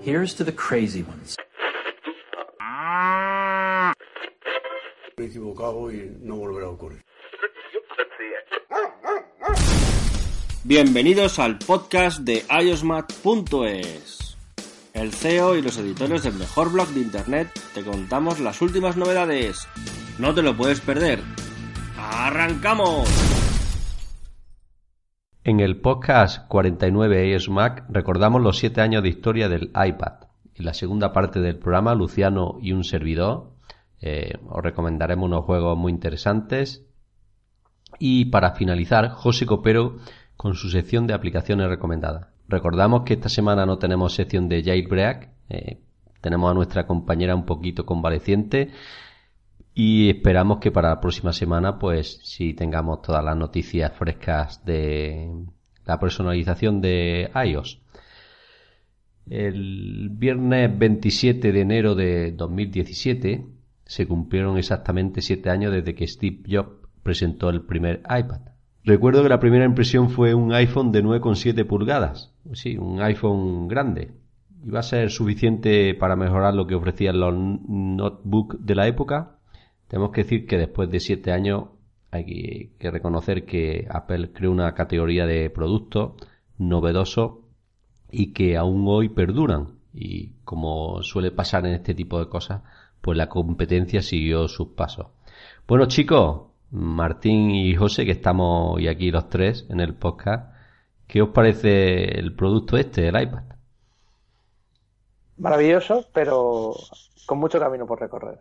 Here's to the crazy ones. Me he equivocado y no volverá a ocurrir. Bienvenidos al podcast de iosmat.es. El CEO y los editores del mejor blog de internet te contamos las últimas novedades. No te lo puedes perder. ¡Arrancamos! En el podcast 49 iOS Mac recordamos los 7 años de historia del iPad. En la segunda parte del programa, Luciano y un servidor eh, os recomendaremos unos juegos muy interesantes. Y para finalizar, José Copero con su sección de aplicaciones recomendadas. Recordamos que esta semana no tenemos sección de Jailbreak, eh, tenemos a nuestra compañera un poquito convaleciente y esperamos que para la próxima semana pues si tengamos todas las noticias frescas de la personalización de iOS. El viernes 27 de enero de 2017 se cumplieron exactamente 7 años desde que Steve Jobs presentó el primer iPad. Recuerdo que la primera impresión fue un iPhone de 9,7 pulgadas. Sí, un iPhone grande. Iba a ser suficiente para mejorar lo que ofrecían los notebooks de la época. Tenemos que decir que después de 7 años hay que reconocer que Apple creó una categoría de productos novedosos y que aún hoy perduran. Y como suele pasar en este tipo de cosas, pues la competencia siguió sus pasos. Bueno chicos, Martín y José, que estamos hoy aquí los tres en el podcast, ¿qué os parece el producto este, el iPad? Maravilloso, pero con mucho camino por recorrer.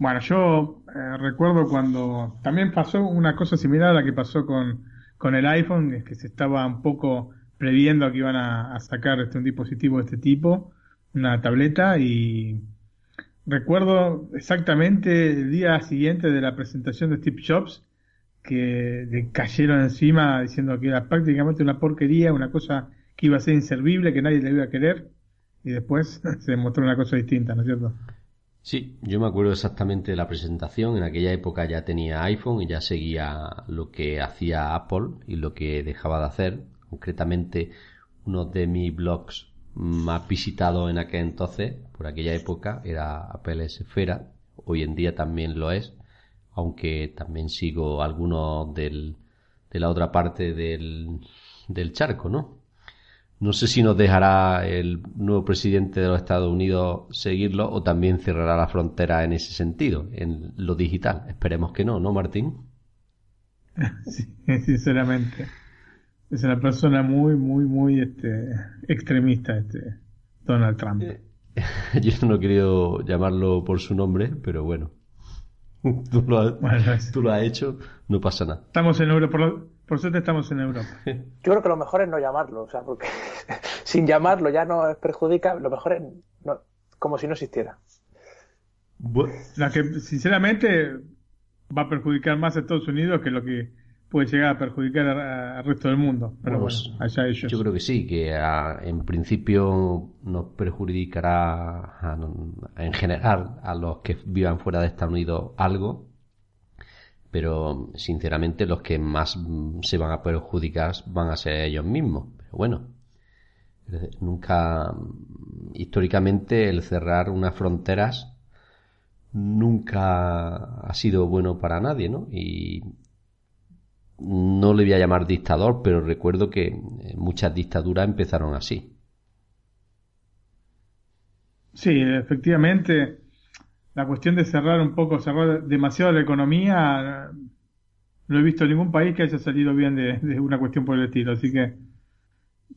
Bueno, yo eh, recuerdo cuando también pasó una cosa similar a la que pasó con, con el iPhone, es que se estaba un poco previendo que iban a, a sacar este, un dispositivo de este tipo, una tableta, y recuerdo exactamente el día siguiente de la presentación de Steve Jobs que le cayeron encima diciendo que era prácticamente una porquería, una cosa que iba a ser inservible, que nadie le iba a querer, y después se demostró una cosa distinta, ¿no es cierto? Sí, yo me acuerdo exactamente de la presentación. En aquella época ya tenía iPhone y ya seguía lo que hacía Apple y lo que dejaba de hacer. Concretamente, uno de mis blogs más visitado en aquel entonces, por aquella época, era Apple Esfera. Hoy en día también lo es, aunque también sigo algunos del, de la otra parte del, del charco, ¿no? No sé si nos dejará el nuevo presidente de los Estados Unidos seguirlo o también cerrará la frontera en ese sentido, en lo digital. Esperemos que no, ¿no, Martín? Sí, sinceramente es una persona muy, muy, muy este, extremista, este Donald Trump. Eh, yo no he querido llamarlo por su nombre, pero bueno. Tú lo, has, tú lo has hecho, no pasa nada. Estamos en Europa, por, por, suerte estamos en Europa. Yo creo que lo mejor es no llamarlo, o sea, porque sin llamarlo ya no perjudica, lo mejor es no, como si no existiera. La que sinceramente va a perjudicar más a Estados Unidos que lo que puede llegar a perjudicar al resto del mundo. Pero bueno, allá ellos. Yo creo que sí, que en principio nos perjudicará en general a los que vivan fuera de Estados Unidos algo, pero sinceramente los que más se van a perjudicar van a ser ellos mismos. Pero bueno, nunca, históricamente el cerrar unas fronteras nunca ha sido bueno para nadie, ¿no? Y no le voy a llamar dictador, pero recuerdo que eh, muchas dictaduras empezaron así. Sí, efectivamente, la cuestión de cerrar un poco, cerrar demasiado la economía, no he visto ningún país que haya salido bien de, una cuestión por el estilo. Así que,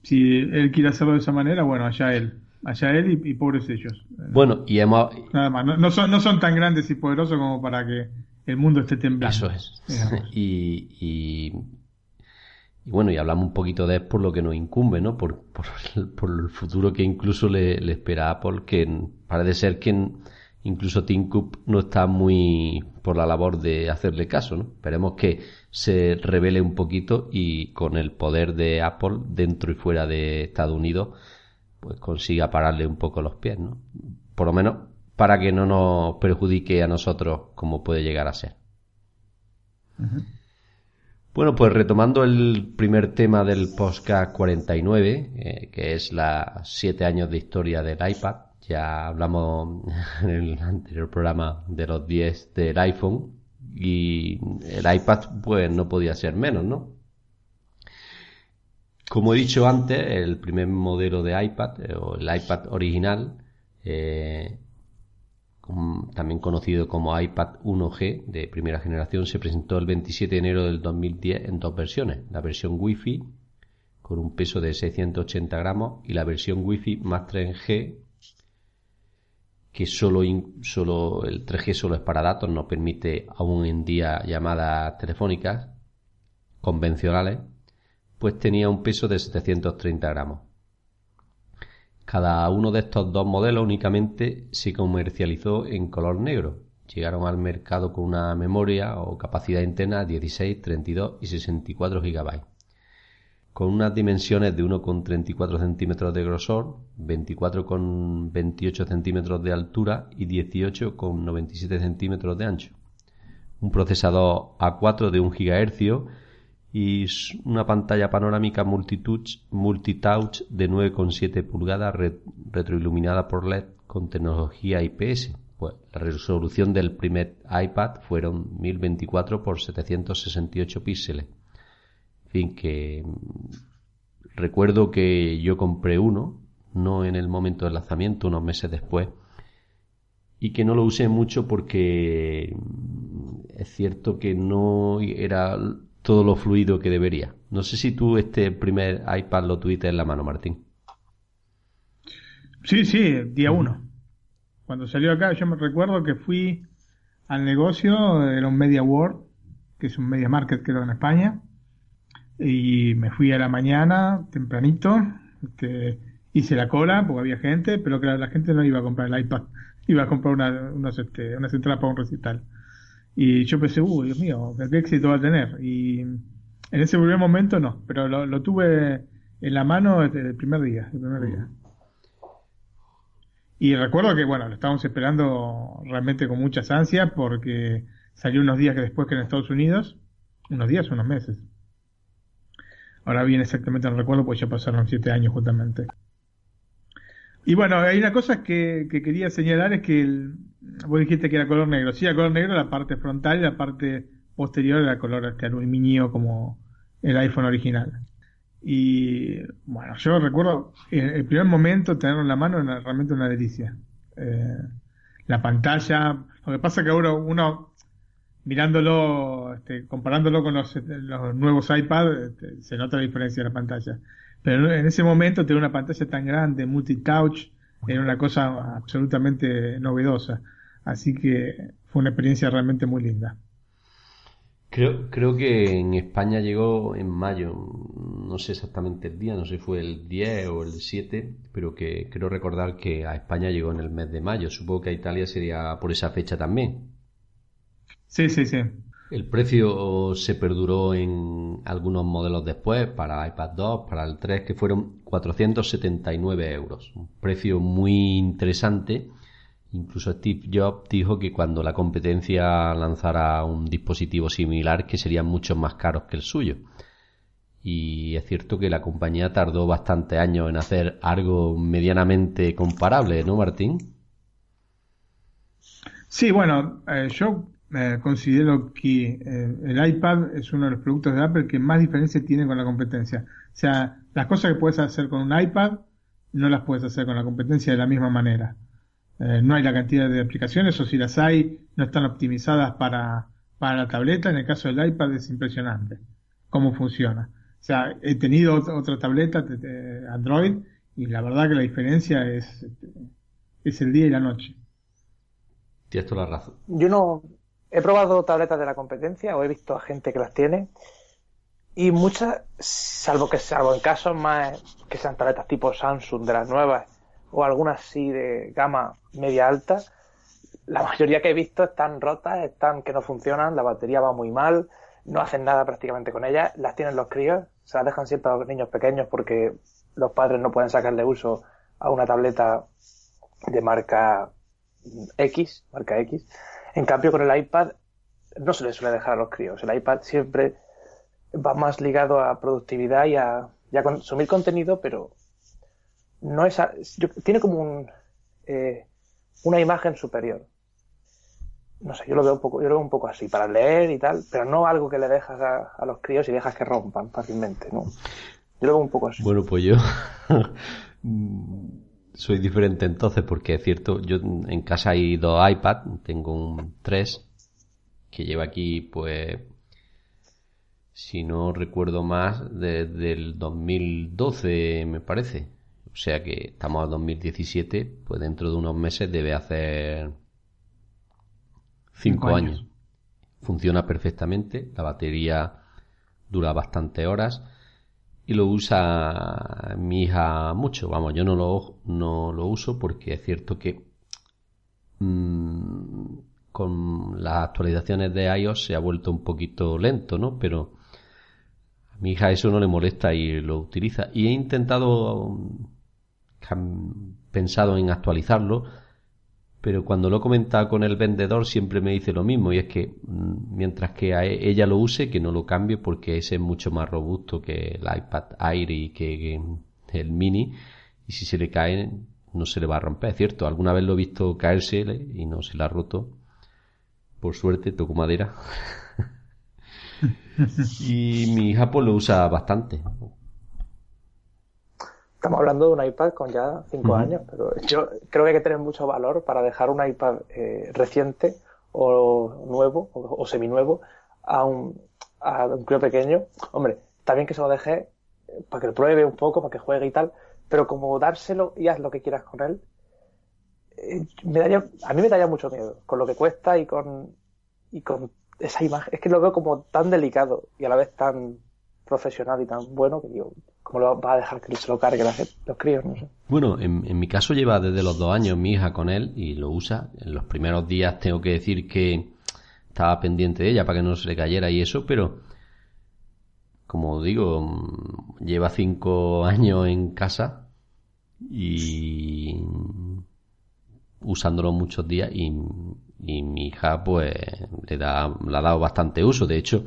si él quiere hacerlo de esa manera, bueno, allá él. Allá él y, pobres ellos. Bueno, y hemos... Nada más, no, son, no son tan grandes y poderosos como para que el mundo esté temblando. Eso es. y, y, bueno, y hablamos un poquito de por lo que nos incumbe, ¿no? Por, por, el, futuro que incluso le, espera a Apple, que parece ser que incluso Tim Cook no está muy por la labor de hacerle caso, ¿no? Esperemos que se revele un poquito y con el poder de Apple dentro y fuera de Estados Unidos, pues consiga pararle un poco los pies, ¿no? Por lo menos para que no nos perjudique a nosotros como puede llegar a ser. Bueno, pues retomando el primer tema del podcast 49, eh, que es las siete años de historia del iPad. Ya hablamos en el anterior programa de los 10 del iPhone y el iPad pues no podía ser menos, ¿no? Como he dicho antes, el primer modelo de iPad, eh, o el iPad original, eh, también conocido como iPad 1G de primera generación, se presentó el 27 de enero del 2010 en dos versiones. La versión Wi-Fi con un peso de 680 gramos y la versión Wi-Fi más 3G que solo, solo el 3G solo es para datos, no permite aún en día llamadas telefónicas convencionales, pues tenía un peso de 730 gramos. Cada uno de estos dos modelos únicamente se comercializó en color negro. Llegaron al mercado con una memoria o capacidad interna 16, 32 y 64 GB. Con unas dimensiones de 1,34 centímetros de grosor, 24,28 centímetros de altura y 18,97 centímetros de ancho. Un procesador A4 de 1 GHz y una pantalla panorámica multitouch, multitouch de 9,7 pulgadas retroiluminada por LED con tecnología IPS. Pues la resolución del primer iPad fueron 1024 por 768 píxeles. Fin, que recuerdo que yo compré uno, no en el momento del lanzamiento, unos meses después, y que no lo usé mucho porque es cierto que no era todo lo fluido que debería. No sé si tú este primer iPad lo tuviste en la mano, Martín. Sí, sí, día uno. Cuando salió acá, yo me recuerdo que fui al negocio, era un Media World, que es un Media Market creo en España, y me fui a la mañana, tempranito, este, hice la cola porque había gente, pero que la gente no iba a comprar el iPad, iba a comprar una, unos, este, unas entradas para un recital. Y yo pensé, uy, Dios mío, qué éxito va a tener. Y en ese primer momento no, pero lo, tuve en la mano desde el primer día, el primer día. Y recuerdo que, bueno, lo estábamos esperando realmente con muchas ansias porque salió unos días que después que en Estados Unidos, unos días, unos meses. Ahora bien, exactamente no recuerdo, pues ya pasaron siete años justamente. Y bueno, hay una cosa que, que quería señalar es que el, vos dijiste que era color negro. Sí, era color negro la parte frontal y la parte posterior era color este aluminio como el iPhone original. Y bueno, yo recuerdo el, primer momento tenerlo en la mano era realmente una delicia. Eh, la pantalla, lo que pasa que ahora uno mirándolo, este, comparándolo con los, los nuevos iPad, este, se nota la diferencia de la pantalla. Pero en ese momento tener una pantalla tan grande, multitouch, era una cosa absolutamente novedosa. Así que fue una experiencia realmente muy linda. Creo, creo que en España llegó en mayo, no sé exactamente el día, no sé si fue el 10 o el 7, pero que creo recordar que a España llegó en el mes de mayo. Supongo que a Italia sería por esa fecha también. Sí, sí, sí. El precio se perduró en algunos modelos después, para iPad 2, para el 3, que fueron 479 euros. Un precio muy interesante. Incluso Steve Jobs dijo que cuando la competencia lanzara un dispositivo similar, que serían mucho más caros que el suyo. Y es cierto que la compañía tardó bastante años en hacer algo medianamente comparable, ¿no, Martín? Sí, bueno, eh, yo considero que eh, el iPad es uno de los productos de Apple que más diferencia tiene con la competencia. O sea, las cosas que puedes hacer con un iPad no las puedes hacer con la competencia de la misma manera. Eh, no hay la cantidad de aplicaciones o si las hay no están optimizadas para, para la tableta. En el caso del iPad es impresionante cómo funciona. O sea, he tenido otra, tableta de, Android y la verdad que la diferencia es, es el día y la noche. Tienes toda la razón. Yo no, he probado tabletas de la competencia o he visto a gente que las tiene y muchas, salvo que salvo en casos más que sean tabletas tipo Samsung de las nuevas o algunas así de gama media alta, la mayoría que he visto están rotas, están que no funcionan, la batería va muy mal, no hacen nada prácticamente con ellas, las tienen los críos, se las dejan siempre a los niños pequeños porque los padres no pueden sacarle uso a una tableta de marca X, marca X, en cambio, con el iPad no se le suele dejar a los críos. El iPad siempre va más ligado a productividad y a, consumir contenido, pero no es a- tiene como un, eh, una imagen superior. No sé, yo lo veo un poco, yo lo veo un poco así, para leer y tal, pero no algo que le dejas a, a los críos y dejas que rompan fácilmente, ¿no? Yo lo veo un poco así. Bueno, pues yo soy diferente entonces porque es cierto, yo en casa hay dos iPad, tengo un 3 que lleva aquí pues si no recuerdo más desde el 2012 me parece. O sea que estamos a 2017, pues dentro de unos meses debe hacer 5 Cinco años. años. Funciona perfectamente, la batería dura bastantes horas y lo usa mi hija mucho. Vamos, yo no lo, no lo uso porque es cierto que mm, con las actualizaciones de iOS se ha vuelto un poquito lento, ¿no? Pero a mi hija eso no le molesta y lo utiliza. Y he intentado, mm, pensado en actualizarlo, pero cuando lo he comentado con el vendedor siempre me dice lo mismo y es que mm, mientras que a e- ella lo use que no lo cambie porque ese es mucho más robusto que el iPad Air y que el mini y si se le cae no se le va a romper, es cierto, alguna vez lo he visto caerse y no se le ha roto por suerte toco madera y mi hija pues lo usa bastante Estamos hablando de un iPad con ya 5 Ujú. años, pero yo creo que hay que tener mucho valor para dejar un iPad eh, reciente o nuevo o, o seminuevo a un, a un crío pequeño. Hombre, está bien que se lo deje eh, para que lo pruebe un poco, para que juegue y tal, pero como dárselo y haz lo que quieras con él, eh, me daría, a mí me daría mucho miedo con lo que cuesta y con, y con esa imagen. Es que lo veo como tan delicado y a la vez tan profesional y tan bueno que digo, ¿cómo lo va a dejar que se lo cargue la los críos? No sé. Bueno, en, en mi caso lleva desde los dos años mi hija con él y lo usa. En los primeros días tengo que decir que estaba pendiente de ella para que no se le cayera y eso, pero como digo, lleva cinco años en casa y usándolo muchos días y, mi hija pues le da, le ha dado bastante uso. De hecho,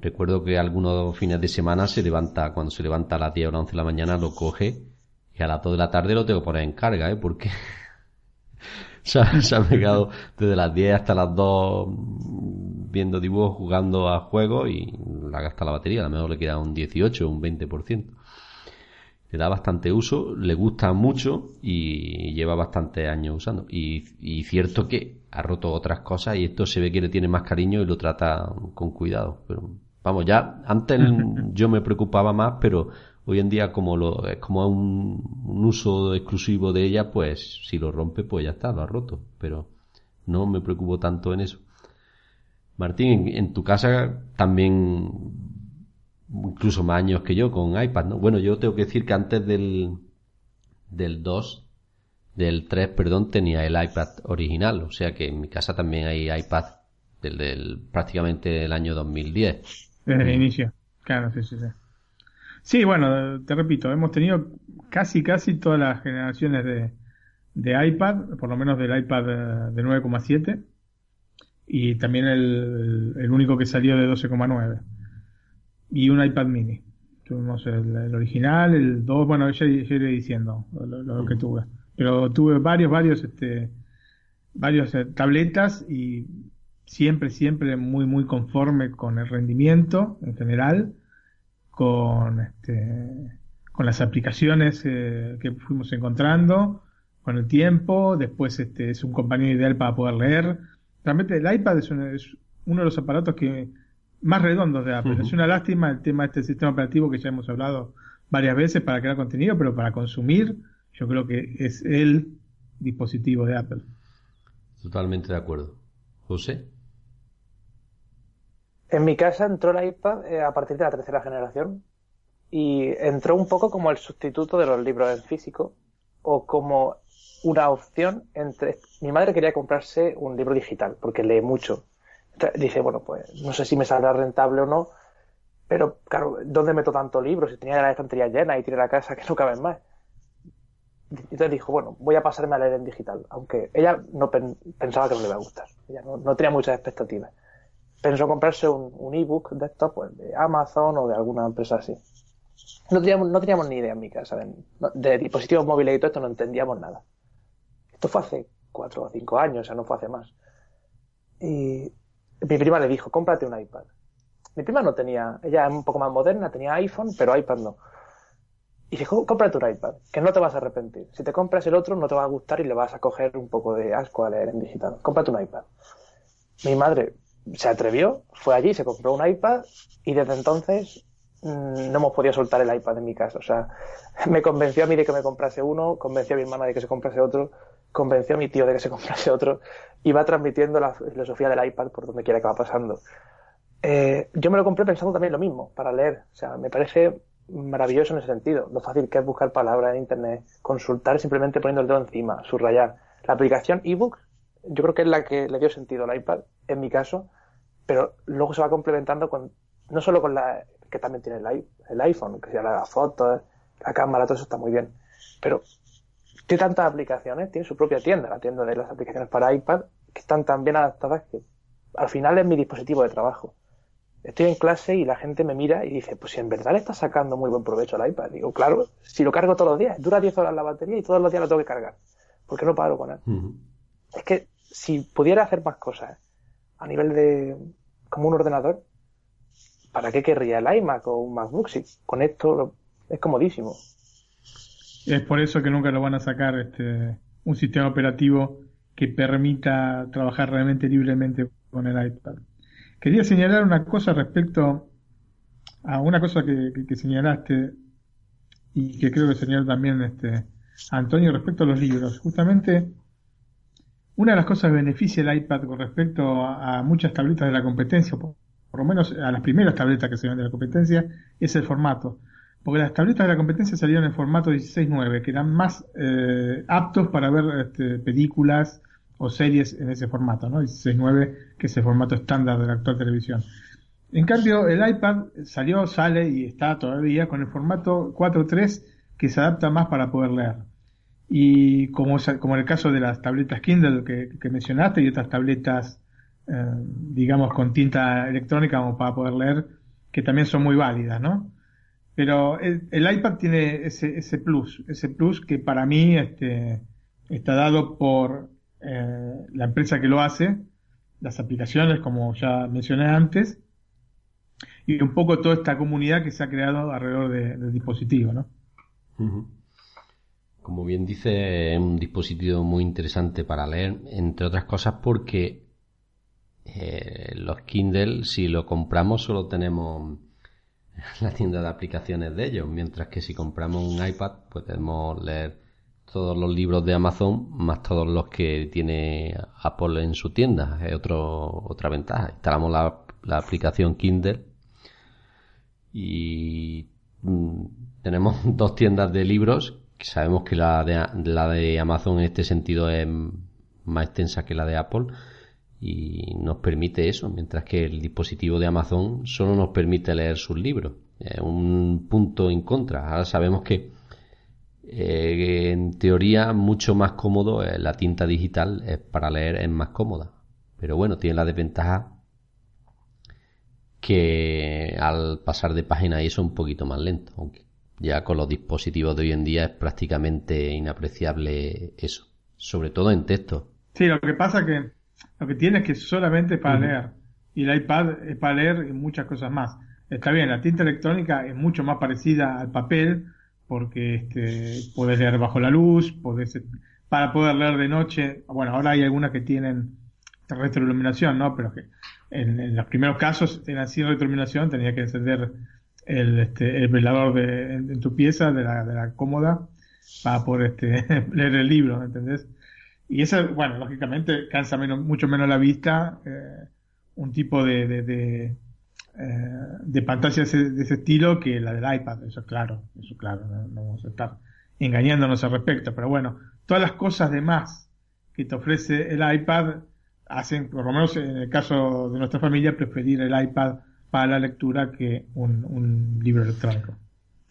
recuerdo que algunos fines de semana se levanta, cuando se levanta a las 10 o las 11 de la mañana lo coge y a las 2 de la tarde lo tengo que poner en carga, ¿eh? Porque se ha, se ha pegado desde las 10 hasta las 2 viendo dibujos, jugando a juegos y la gasta la batería. A lo mejor le queda un 18 o un 20%. Le da bastante uso, le gusta mucho y lleva bastantes años usando. Y, y cierto que ha roto otras cosas y esto se ve que le tiene más cariño y lo trata con cuidado. Pero vamos, ya antes yo me preocupaba más, pero hoy en día como lo es como un, un uso exclusivo de ella, pues si lo rompe, pues ya está, lo ha roto. Pero no me preocupo tanto en eso. Martín, en, en tu casa también incluso más años que yo con iPad, ¿no? Bueno, yo tengo que decir que antes del, del 2, del 3, perdón, tenía el iPad original, o sea que en mi casa también hay iPad del, del prácticamente el año 2010. Desde el inicio. Claro, sí, sí, sí. Sí, bueno, te repito, hemos tenido casi, casi todas las generaciones de, de iPad, por lo menos del iPad eh, de 9,7 y también el, el único que salió de 12,9 y un iPad mini. Tuvimos el, el original, el 2, bueno, ya, ya iré diciendo lo, lo que tuve. Pero tuve varios, varios, este, varios eh, tabletas y siempre, siempre muy, muy conforme con el rendimiento en general, con, este, con las aplicaciones eh, que fuimos encontrando, con el tiempo, después este, es un compañero ideal para poder leer. Realmente el iPad es, un- es uno de los aparatos que más redondos de Apple. Es una lástima el tema de este sistema operativo que ya hemos hablado varias veces para crear contenido, pero para consumir, yo creo que es el dispositivo de Apple. Totalmente de acuerdo. José. En mi casa entró el iPad eh, a partir de la tercera generación y entró un poco como el sustituto de los libros en físico o como una opción entre... Mi madre quería comprarse un libro digital porque lee mucho. Dice, bueno, pues no sé si me saldrá rentable o no, pero claro, ¿dónde meto tanto libro? Si tenía la estantería llena y tiene la casa que no caben más. Entonces dijo, bueno, voy a pasarme a leer en digital, aunque ella no pen- pensaba que no le iba a gustar. Ella no, no tenía muchas expectativas. pensó comprarse un, un ebook desktop pues, de Amazon o de alguna empresa así. No teníamos, no teníamos ni idea en mi casa de, de dispositivos móviles y todo esto, no entendíamos nada. Esto fue hace cuatro o cinco años, o sea, no fue hace más. Y mi prima le dijo, cómprate un iPad. Mi prima no tenía, ella es un poco más moderna, tenía iPhone, pero iPad no. Y dijo, cómprate un iPad, que no te vas a arrepentir. Si te compras el otro, no te va a gustar y le vas a coger un poco de asco a leer en digital. Cómprate un iPad. Mi madre se atrevió, fue allí, se compró un iPad y desde entonces mm, no hemos podido soltar el iPad en mi casa. O sea, me convenció a mí de que me comprase uno, convenció a mi hermana de que se comprase otro, convenció a mi tío de que se comprase otro y va transmitiendo la filosofía del iPad por donde quiera que va pasando. Eh, yo me lo compré pensando también lo mismo, para leer. O sea, me parece maravilloso en ese sentido. Lo fácil que es buscar palabras en internet, consultar simplemente poniendo el dedo encima, subrayar. La aplicación ebook, yo creo que es la que le dio sentido al iPad, en mi caso, pero luego se va complementando con, no solo con la, que también tiene el, el iPhone, que sea la foto, la cámara, todo eso está muy bien, pero tiene tantas aplicaciones, tiene su propia tienda, la tienda de las aplicaciones para iPad, que están tan bien adaptadas que al final es mi dispositivo de trabajo estoy en clase y la gente me mira y dice, pues si en verdad le está sacando muy buen provecho al iPad. Digo, claro, si lo cargo todos los días, dura 10 horas la batería y todos los días lo tengo que cargar. ¿Por qué no paro con él? Es que si pudiera hacer más cosas a nivel de como un ordenador, ¿para qué querría el iMac o un MacBook? Si con esto es comodísimo. Es por eso que nunca lo van a sacar este un sistema operativo que permita trabajar realmente libremente con el iPad. Quería señalar una cosa respecto a una cosa que, señalaste y que creo que señaló también este Antonio respecto a los libros. Justamente una de las cosas que beneficia el iPad con respecto a, muchas tabletas de la competencia, por, lo menos a las primeras tabletas que se ven de la competencia, es el formato. Porque las tabletas de la competencia salieron en formato 16.9, que eran más eh, aptos para ver este, películas, o series en ese formato, ¿no? 16.9, que es el formato estándar de la actual televisión. En cambio, el iPad salió, sale y está todavía con el formato 4.3 que se adapta más para poder leer. Y como, como en el caso de las tabletas Kindle que, mencionaste y otras tabletas, eh, digamos, con tinta electrónica como para poder leer, que también son muy válidas, ¿no? Pero el, iPad tiene ese, ese plus, ese plus que para mí este, está dado por eh, la empresa que lo hace, las aplicaciones, como ya mencioné antes, y un poco toda esta comunidad que se ha creado alrededor del dispositivo, ¿no? Como bien dice, es un dispositivo muy interesante para leer, entre otras cosas porque eh, los Kindle, si lo compramos, solo tenemos la tienda de aplicaciones de ellos, mientras que si compramos un iPad, podemos leer todos los libros de Amazon más todos los que tiene Apple en su tienda. Es otro, otra ventaja. Instalamos la, la aplicación Kindle y mm, tenemos dos tiendas de libros. sabemos que la de, la de Amazon en este sentido es más extensa que la de Apple y nos permite eso, mientras que el dispositivo de Amazon solo nos permite leer sus libros. Es un punto en contra. Ahora sabemos que eh, en teoría mucho más cómodo, eh, la tinta digital es para leer es más cómoda. Pero bueno, tiene la desventaja que al pasar de página y eso es un poquito más lento, aunque ya con los dispositivos de hoy en día es prácticamente inapreciable eso, sobre todo en texto. Sí, lo que pasa que lo que tiene es que solamente es para leer y el iPad es para leer y muchas cosas más. Está bien, la tinta electrónica es mucho más parecida al papel, porque este, puedes leer bajo la luz, podés, para poder leer de noche, bueno, ahora hay algunas que tienen retroiluminación, ¿no? Pero que en, los primeros casos eran sin retroiluminación, tenía que encender el, este, el velador de, en, tu pieza, de la, de la cómoda, para poder este, leer el libro, ¿entendés? Y eso, bueno, lógicamente cansa menos, mucho menos la vista, eh, un tipo de, de eh, de pantalla de ese, estilo que la del iPad, eso es claro, eso claro, no, vamos a estar engañándonos al respecto, pero bueno, todas las cosas de más que te ofrece el iPad hacen, por lo menos en el caso de nuestra familia, preferir el iPad para la lectura que un, libro electrónico,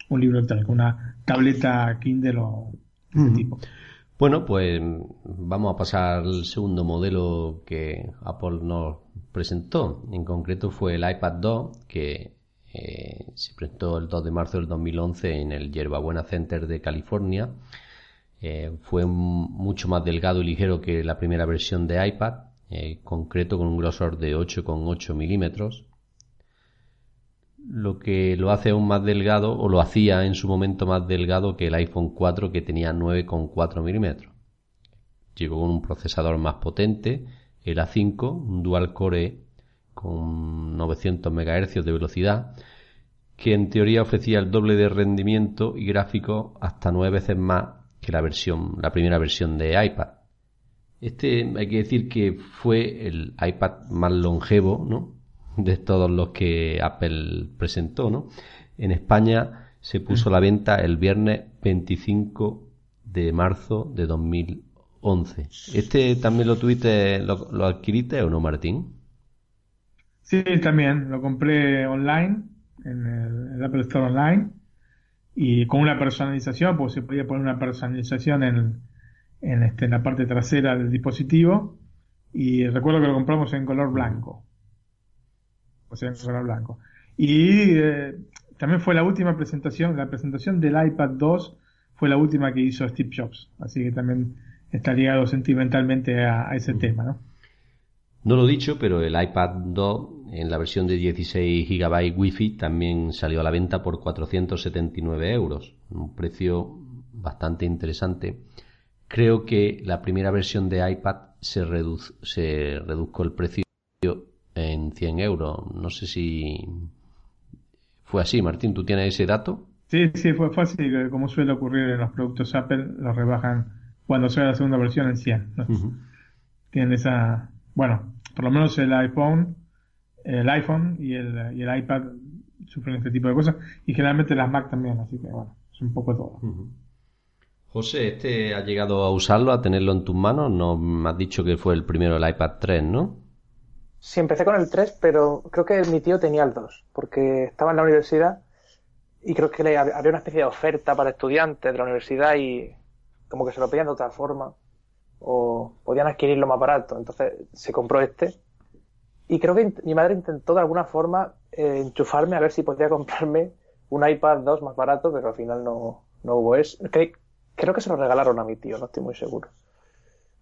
un libro electrónico, una tableta Kindle o ese tipo. Bueno, pues vamos a pasar al segundo modelo que Apple nos presentó. En concreto fue el iPad 2, que eh, se presentó el 2 de marzo del 2011 en el Yerbabuena Center de California. Eh, fue mucho más delgado y ligero que la primera versión de iPad, eh, concreto con un grosor de 8,8 milímetros lo que lo hace aún más delgado o lo hacía en su momento más delgado que el iPhone 4 que tenía 9,4 milímetros. Llegó con un procesador más potente, el A5, un dual core con 900 MHz de velocidad, que en teoría ofrecía el doble de rendimiento y gráfico hasta nueve veces más que la versión, la primera versión de iPad. Este hay que decir que fue el iPad más longevo, ¿no? De todos los que Apple presentó, ¿no? En España se puso a la venta el viernes 25 de marzo de 2011. ¿Este también lo tuviste, lo, adquiriste o no, Martín? Sí, también. Lo compré online, en el, Apple Store Online, y con una personalización, pues se podía poner una personalización en, en, este, en la parte trasera del dispositivo. Y recuerdo que lo compramos en color blanco color blanco. Y eh, también fue la última presentación, la presentación del iPad 2 fue la última que hizo Steve Jobs, así que también está ligado sentimentalmente a, ese tema, ¿no? No lo he dicho, pero el iPad 2 en la versión de 16 GB Wi-Fi también salió a la venta por 479 euros, un precio bastante interesante. Creo que la primera versión de iPad se, se redujo el precio en 100 euros. No sé si fue así, Martín, ¿tú tienes ese dato? Sí, sí, fue fácil, como suele ocurrir en los productos Apple, los rebajan cuando sea la segunda versión en 100. Tienen esa, bueno, por lo menos el iPhone, el iPhone y el, y el iPad sufren este tipo de cosas y generalmente las Mac también, así que bueno, es un poco todo. José, este ha llegado a usarlo, a tenerlo en tus manos, no me has dicho que fue el primero el iPad 3, ¿no? Sí, empecé con el 3, pero creo que mi tío tenía el 2, porque estaba en la universidad y creo que había una especie de oferta para estudiantes de la universidad y como que se lo pedían de otra forma o podían adquirirlo más barato. Entonces se compró este y creo que mi madre intentó de alguna forma eh, enchufarme a ver si podía comprarme un iPad 2 más barato, pero al final no, no hubo eso. Creo que se lo regalaron a mi tío, no estoy muy seguro.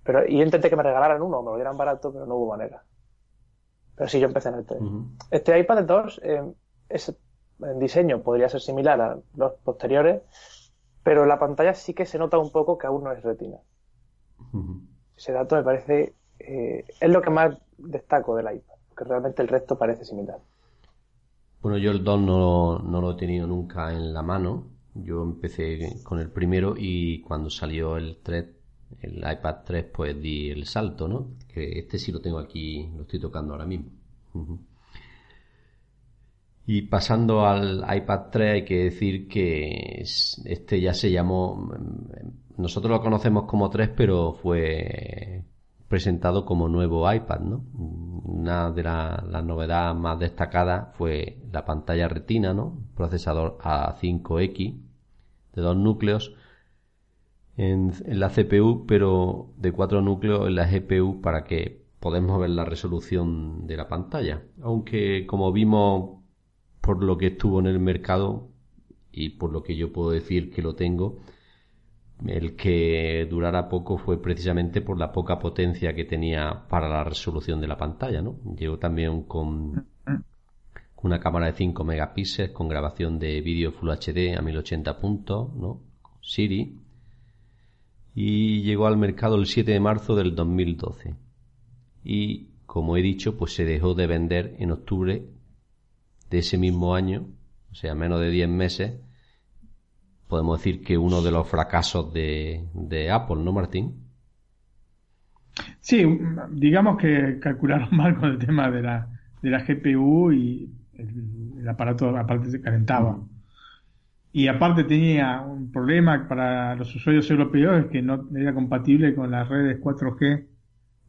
Pero, y intenté que me regalaran uno, me lo dieran barato, pero no hubo manera. Pero sí, yo empecé en el 3. Este iPad 2 eh, es, en diseño podría ser similar a los posteriores, pero la pantalla sí que se nota un poco que aún no es retina. Ese dato me parece. Eh, es lo que más destaco del iPad, que realmente el resto parece similar. Bueno, yo el 2 no, no lo he tenido nunca en la mano. Yo empecé con el primero y cuando salió el 3 el iPad 3 pues di el salto, ¿no? Que este sí lo tengo aquí, lo estoy tocando ahora mismo. Y pasando al iPad 3 hay que decir que este ya se llamó, nosotros lo conocemos como 3 pero fue presentado como nuevo iPad, ¿no? Una de las novedades más destacadas fue la pantalla retina, ¿no? Procesador A5X de dos núcleos en, la CPU, pero de cuatro núcleos en la GPU para que podamos ver la resolución de la pantalla. Aunque como vimos por lo que estuvo en el mercado y por lo que yo puedo decir que lo tengo, el que durara poco fue precisamente por la poca potencia que tenía para la resolución de la pantalla, ¿no? Llegó también con una cámara de 5 megapíxeles con grabación de vídeo Full HD a 1080 puntos, ¿no? Siri y llegó al mercado el 7 de marzo del 2012. Y, como he dicho, pues se dejó de vender en octubre de ese mismo año, o sea, menos de 10 meses. Podemos decir que uno de los fracasos de, de Apple, ¿no, Martín? Sí, digamos que calcularon mal con el tema de la, de la GPU y el, el aparato aparte se calentaba. Y aparte tenía un problema para los usuarios europeos que no era compatible con las redes 4G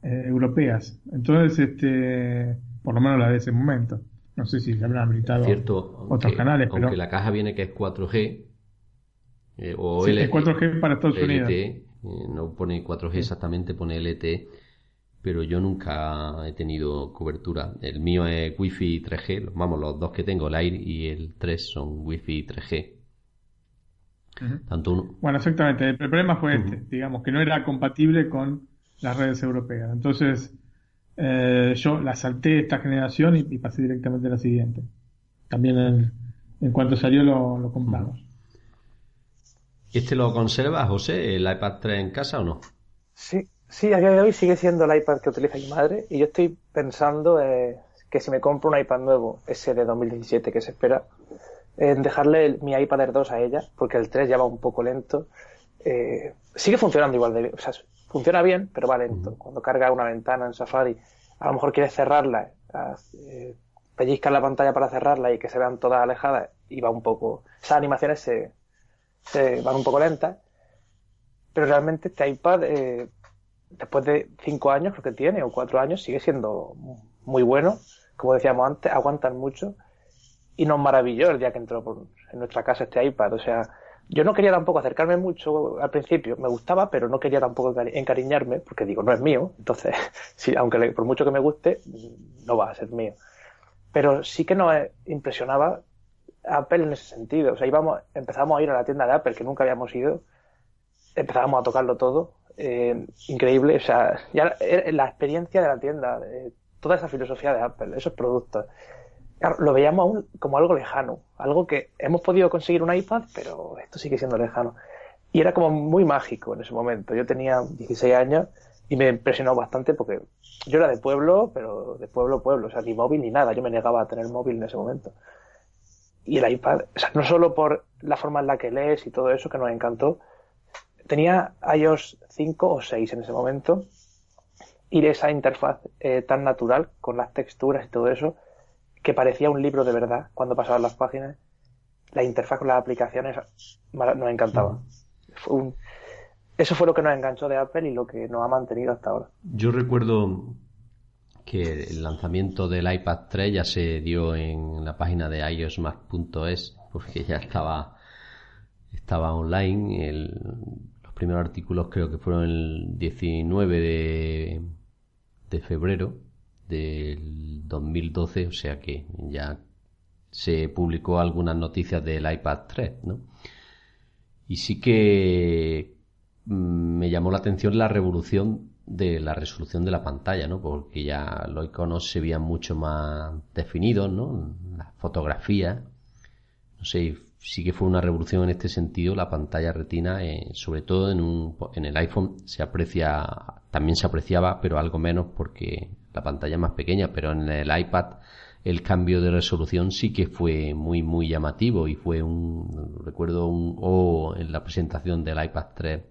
eh, europeas. Entonces, este, por lo menos la de ese momento. No sé si se habrán habilitado otros canales, aunque la caja viene que es 4G eh, o es 4G para Estados Unidos. Eh, no pone 4G exactamente, pone LTE, pero yo nunca he tenido cobertura. El mío es Wi-Fi 3G, vamos, los dos que tengo, el Air y el 3 son Wi-Fi 3G. Tanto uno... Bueno, exactamente. El problema fue este, digamos, que no era compatible con las redes europeas. Entonces, eh, yo la salté esta generación y, pasé directamente a la siguiente. También en, cuanto salió lo, compramos. ¿Este lo conserva, José, el iPad 3 en casa o no? Sí, sí, a día de hoy sigue siendo el iPad que utiliza mi madre y yo estoy pensando eh, que si me compro un iPad nuevo, ese de 2017 que se espera, en dejarle mi iPad Air 2 a ella, porque el 3 ya va un poco lento. Eh, sigue funcionando igual de bien, o sea, funciona bien, pero va lento. Cuando carga una ventana en Safari, a lo mejor quieres cerrarla, eh, pellizcas la pantalla para cerrarla y que se vean todas alejadas y va un poco, esas animaciones se, se van un poco lentas, pero realmente este iPad, eh, después de 5 años creo que tiene, o 4 años, sigue siendo muy bueno, como decíamos antes, aguantan mucho y nos maravilló el día que entró en nuestra casa este iPad. O sea, yo no quería tampoco acercarme mucho al principio, me gustaba, pero no quería tampoco encariñarme, porque digo, no es mío, entonces, sí, aunque por mucho que me guste, no va a ser mío. Pero sí que nos impresionaba Apple en ese sentido. O sea, íbamos, empezamos a ir a la tienda de Apple, que nunca habíamos ido, empezábamos a tocarlo todo, eh, increíble, o sea, ya la experiencia de la tienda, toda esa filosofía de Apple, esos productos lo veíamos aún como algo lejano, algo que hemos podido conseguir un iPad, pero esto sigue siendo lejano. Y era como muy mágico en ese momento. Yo tenía 16 años y me impresionó bastante porque yo era de pueblo, pero de pueblo a pueblo, o sea, ni móvil ni nada. Yo me negaba a tener móvil en ese momento. Y el iPad, o sea, no solo por la forma en la que lees y todo eso, que nos encantó, tenía iOS 5 o 6 en ese momento y esa interfaz eh, tan natural con las texturas y todo eso que parecía un libro de verdad cuando pasaban las páginas. La interfaz con las aplicaciones nos encantaba. Eso fue lo que nos enganchó de Apple y lo que nos ha mantenido hasta ahora. Yo recuerdo que el lanzamiento del iPad 3 ya se dio en la página de iosmac.es porque ya estaba estaba online los primeros artículos creo que fueron el 19 de, de febrero del 2012, o sea que ya se publicó algunas noticias del iPad 3, ¿no? Y sí que mm, me llamó la atención la revolución de la resolución de la pantalla, ¿no? Porque ya los iconos se veían mucho más definidos, ¿no? La fotografía, no sé, sí que fue una revolución en este sentido. La pantalla retina, eh, sobre todo en, un, en el iPhone, se aprecia, también se apreciaba, pero algo menos porque la pantalla más pequeña, pero en el iPad el cambio de resolución sí que fue muy muy llamativo y fue un recuerdo un O en la presentación del iPad 3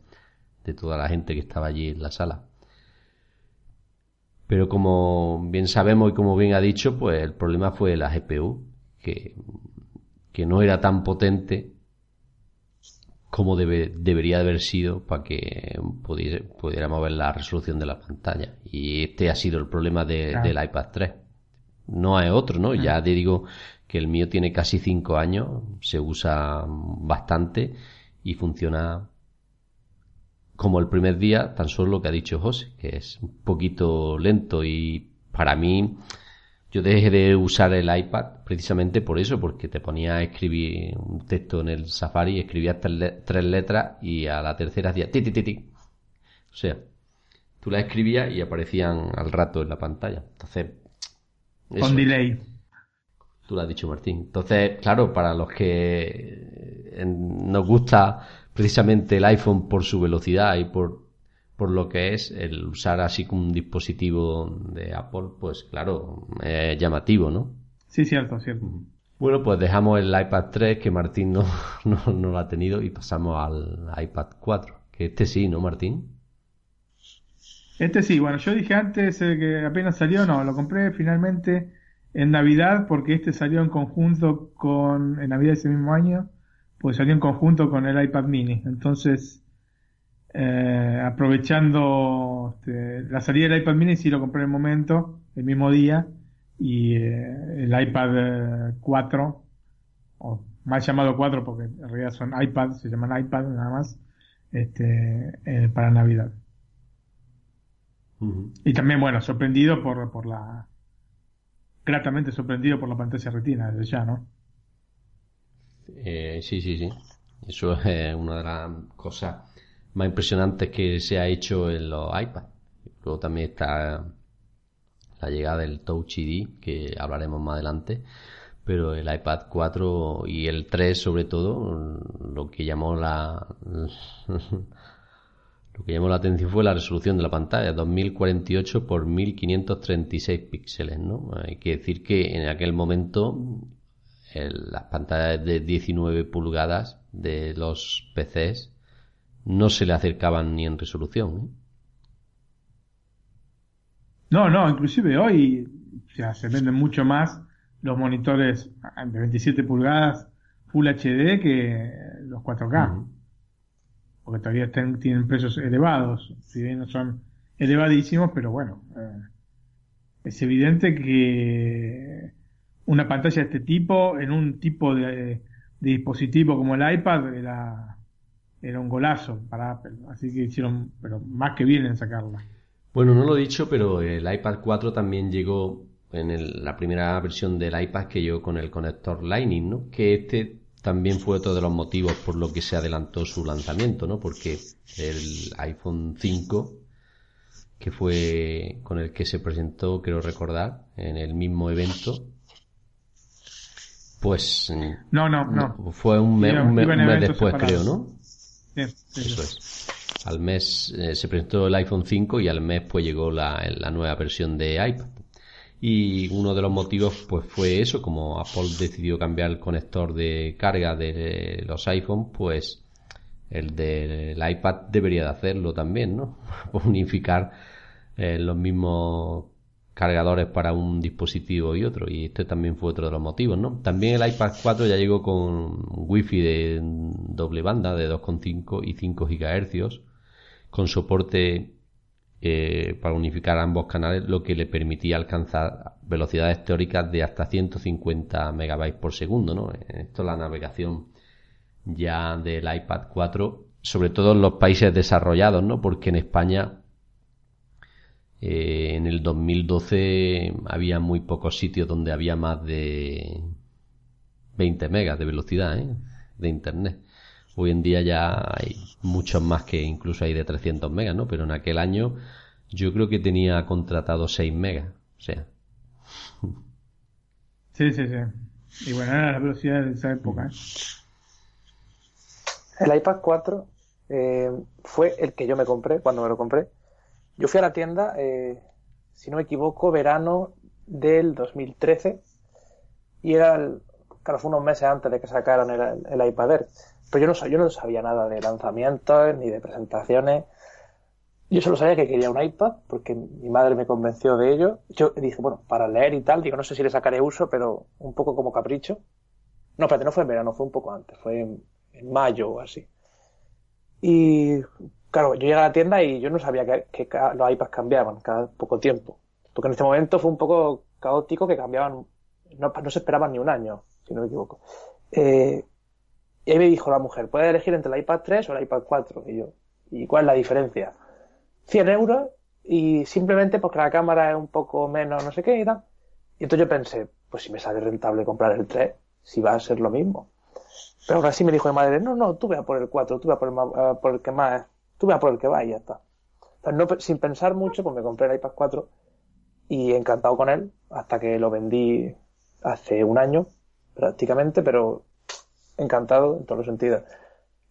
de toda la gente que estaba allí en la sala. Pero como bien sabemos y como bien ha dicho, pues el problema fue la GPU, que, que no era tan potente como debe, debería haber sido para que pudiera, pudiera, mover la resolución de la pantalla. Y este ha sido el problema de, del iPad 3. No hay otro, ¿no? Ya te digo que el mío tiene casi 5 años, se usa bastante y funciona como el primer día, tan solo lo que ha dicho José, que es un poquito lento y para mí yo dejé de usar el iPad precisamente por eso, porque te ponía a escribir un texto en el Safari, escribías tres letras y a la tercera hacía ti, ti, ti, ti. O sea, tú las escribías y aparecían al rato en la pantalla. Entonces, con delay. Tú lo has dicho, Martín. Entonces, claro, para los que nos gusta precisamente el iPhone por su velocidad y por por lo que es el usar así como un dispositivo de Apple, pues claro, es llamativo, ¿no? Sí, cierto, cierto. Bueno, pues dejamos el iPad 3 que Martín no, no, lo ha tenido y pasamos al iPad 4, que este sí, ¿no, Martín? Este sí, bueno, yo dije antes que apenas salió, no, lo compré finalmente en Navidad porque este salió en conjunto con, en Navidad ese mismo año, pues salió en conjunto con el iPad mini. Entonces, eh, aprovechando este, la salida del iPad mini, sí lo compré en el momento, el mismo día, y eh, el iPad 4, eh, o mal llamado 4 porque en realidad son iPad, se llaman iPad nada más, este, eh, para Navidad. Y también, bueno, sorprendido por, por la. Gratamente sorprendido por la pantalla retina desde ya, ¿no? Eh, sí, sí, sí. Eso es una de las cosas más impresionantes que se ha hecho en los iPads. Luego también está la llegada del Touch ID, que hablaremos más adelante. Pero el iPad 4 y el 3 sobre todo, lo que llamó la lo que llamó la atención fue la resolución de la pantalla, 2048 por 1536 píxeles, ¿no? Hay que decir que en aquel momento las pantallas de 19 pulgadas de los PCs no se le acercaban ni en resolución. ¿eh? No, no, inclusive hoy ya se venden mucho más los monitores de 27 pulgadas Full HD que los 4K. Porque todavía tienen precios elevados. Si bien no son elevadísimos, pero bueno. Eh, es evidente que una pantalla de este tipo en un tipo de, dispositivo como el iPad era, era un golazo para Apple. Así que hicieron, pero más que bien en sacarla. Bueno, no lo he dicho, pero el iPad 4 también llegó en la primera versión del iPad que llegó con el conector Lightning, ¿no? Que este también fue otro de los motivos por lo que se adelantó su lanzamiento, ¿no? Porque el iPhone 5, que fue con el que se presentó, creo recordar, en el mismo evento, pues... No, no, no. Fue un, mes, después, creo, ¿no? Eso es al mes eh, se presentó el iPhone 5 y al mes pues llegó la, la, nueva versión de iPad. Y uno de los motivos pues fue eso, como Apple decidió cambiar el conector de carga de los iPhone, pues el del iPad debería de hacerlo también, ¿no? Unificar eh, los mismos cargadores para un dispositivo y otro y este también fue otro de los motivos ¿no? también el iPad 4 ya llegó con wifi de doble banda de 2,5 y 5 GHz con soporte eh, para unificar ambos canales, lo que le permitía alcanzar velocidades teóricas de hasta 150 megabytes por segundo. ¿no? Esto es la navegación ya del iPad 4, sobre todo en los países desarrollados, ¿no? porque en España eh, en el 2012 había muy pocos sitios donde había más de 20 megas de velocidad ¿eh? de internet. Hoy en día ya hay muchos más que incluso hay de 300 megas, ¿no? Pero en aquel año yo creo que tenía contratado 6 megas, o sea. Sí, sí, sí. Y bueno, era la velocidad de esa época. ¿eh? El iPad 4 eh, fue el que yo me compré cuando me lo compré. Yo fui a la tienda, eh, si no me equivoco, verano del 2013 y era, el, claro, fue unos meses antes de que sacaran el, iPad Air. Pero yo no, yo no sabía nada de lanzamientos ni de presentaciones. Yo solo sabía que quería un iPad porque mi madre me convenció de ello. Yo dije, bueno, para leer y tal, digo, no sé si le sacaré uso, pero un poco como capricho. No, espérate, no fue en verano, fue un poco antes, fue en, mayo o así. Y claro, yo llegué a la tienda y yo no sabía que, los iPads cambiaban cada poco tiempo. Porque en este momento fue un poco caótico que cambiaban, no, no se esperaban ni un año, si no me equivoco. Eh, y me dijo la mujer, puedes elegir entre el iPad 3 o el iPad 4. Y yo, ¿y cuál es la diferencia? 100 euros y simplemente porque la cámara es un poco menos, no sé qué y tal. Y entonces yo pensé, pues si me sale rentable comprar el 3, si va a ser lo mismo. Pero ahora sí me dijo mi madre, no, no, tú ve a por el 4, tú ve a por el, por el que más, tú ve a por el que va y ya está. No, sin pensar mucho, pues me compré el iPad 4 y encantado con él hasta que lo vendí hace un año prácticamente, pero encantado en todos los sentidos.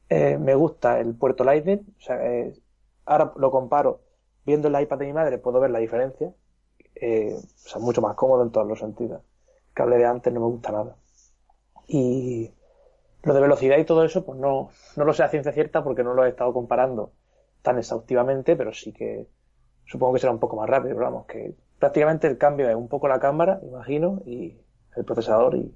Eh, me gusta el puerto Lightning, o sea, eh, ahora lo comparo viendo el iPad de mi madre, puedo ver la diferencia, eh, o sea, mucho más cómodo en todos los sentidos. El cable de antes no me gusta nada. Y lo de velocidad y todo eso, pues no, no lo sé a ciencia cierta porque no lo he estado comparando tan exhaustivamente, pero sí que supongo que será un poco más rápido, pero vamos, que prácticamente el cambio es un poco la cámara, imagino, y el procesador y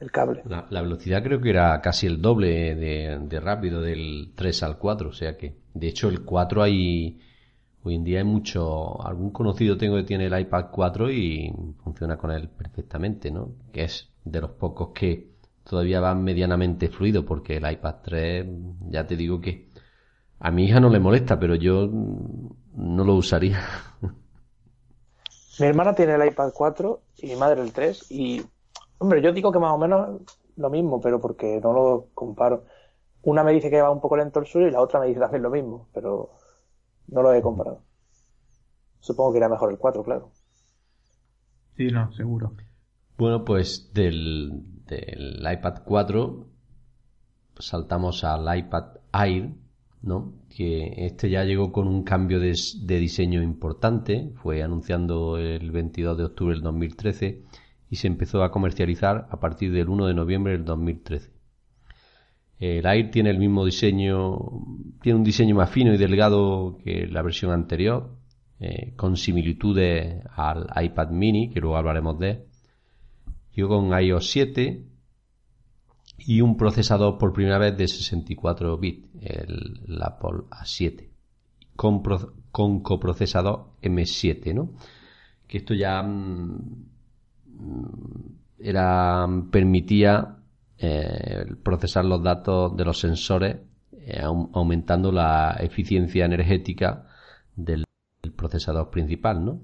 el cable. La, velocidad creo que era casi el doble de, rápido del 3 al 4, o sea que, de hecho, el 4 hay, hoy en día hay mucho, algún conocido tengo que tiene el iPad 4 y funciona con él perfectamente, ¿no? Que es de los pocos que todavía van medianamente fluido, porque el iPad 3, ya te digo que A mi hija no le molesta, pero yo no lo usaría. Mi hermana tiene el iPad 4 y mi madre el 3 y, hombre, yo digo que más o menos lo mismo, pero porque no lo comparo. Una me dice que va un poco lento el suyo y la otra me dice también lo mismo, pero no lo he comparado. Supongo que irá mejor el 4, claro. Sí, no, seguro. Bueno, pues del, del iPad 4 saltamos al iPad Air, ¿no? Que este ya llegó con un cambio de, diseño importante, fue anunciando el 22 de octubre del 2013 y se empezó a comercializar a partir del 1 de noviembre del 2013. El Air tiene el mismo diseño, tiene un diseño más fino y delgado que la versión anterior, eh, con similitudes al iPad mini, que luego hablaremos de él. Con iOS 7 y un procesador por primera vez de 64 bits, el, Apple A7, con, con, coprocesador M7, ¿no? Que esto ya mm, era permitía eh, procesar los datos de los sensores eh, aumentando la eficiencia energética del, procesador principal, ¿no?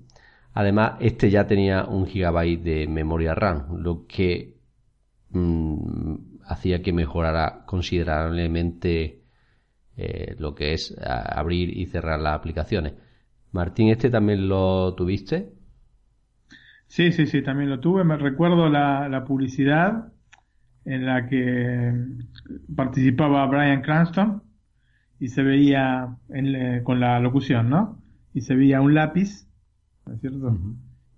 Además, este ya tenía un gigabyte de memoria RAM, lo que mm, hacía que mejorara considerablemente eh, lo que es abrir y cerrar las aplicaciones. Martín, ¿este también lo tuviste? Sí, sí, sí, también lo tuve. Me recuerdo la, la publicidad en la que participaba Brian Cranston y se veía eh, con la locución, ¿no? Y se veía un lápiz, ¿no es cierto?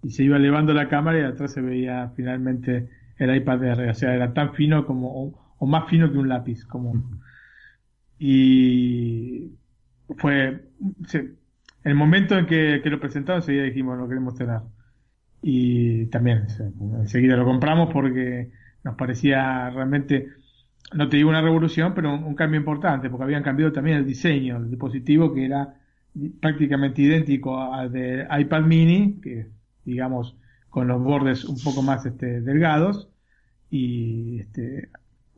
Y se iba elevando la cámara y atrás se veía finalmente el iPad Air, o sea, era tan fino como, o, más fino que un lápiz, como. Y fue, el momento en que, que lo presentaron, enseguida dijimos, lo queremos tener. Y también, enseguida lo compramos porque nos parecía realmente, no te digo una revolución, pero un, cambio importante, porque habían cambiado también el diseño del dispositivo, que era prácticamente idéntico al de iPad mini, que digamos con los bordes un poco más este, delgados, y este,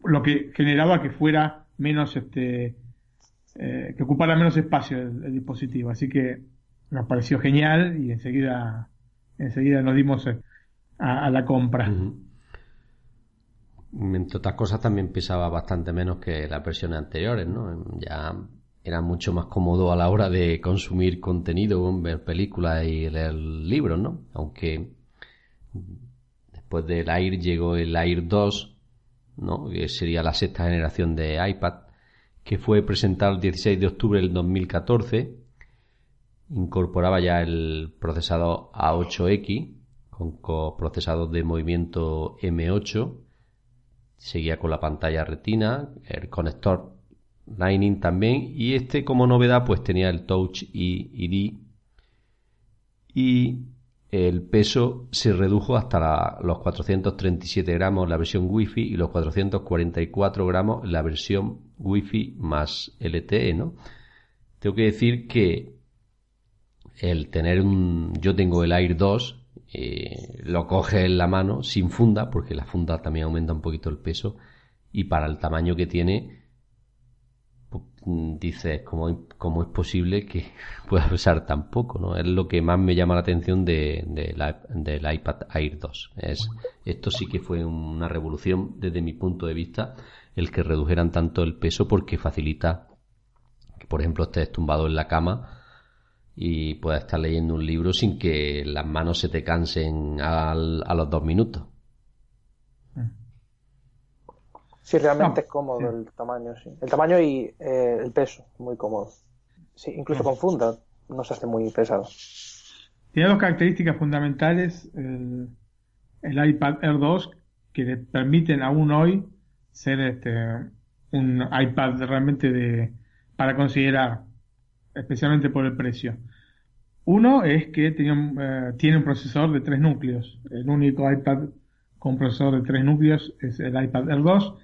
lo que generaba que fuera menos, este, eh, que ocupara menos espacio el, dispositivo. Así que nos pareció genial y enseguida, enseguida nos dimos eh, a, la compra entre otras cosas también pesaba bastante menos que las versiones anteriores, ¿no? Ya era mucho más cómodo a la hora de consumir contenido, ver películas y leer libros, ¿no? Aunque después del Air llegó el Air 2, ¿no? Que sería la sexta generación de iPad, que fue presentado el 16 de octubre del 2014. Incorporaba ya el procesador A8X con procesador de movimiento M8 seguía con la pantalla retina, el conector Lightning también y este como novedad pues tenía el Touch ID y el peso se redujo hasta los 437 gramos en la versión Wi-Fi y los 444 gramos en la versión Wi-Fi más LTE, ¿no? Tengo que decir que el tener un... Yo tengo el Air 2 eh, lo coge en la mano sin funda, porque la funda también aumenta un poquito el peso, y para el tamaño que tiene, dices, ¿cómo, es posible que pueda pesar tan poco? ¿no? Es lo que más me llama la atención de, del iPad Air 2. Es, esto sí que fue una revolución desde mi punto de vista, el que redujeran tanto el peso porque facilita que, por ejemplo, estés tumbado en la cama y puedas estar leyendo un libro sin que las manos se te cansen al, a los dos minutos. Sí, realmente es cómodo el tamaño, sí. El tamaño y eh, el peso, muy cómodo. Sí, incluso con funda no se hace muy pesado. Tiene dos características fundamentales el, el iPad Air 2 que le permiten aún hoy ser este un iPad realmente de para considerar especialmente por el precio. Uno es que eh, tiene un procesador de tres núcleos. El único iPad con procesador de tres núcleos es el iPad Air 2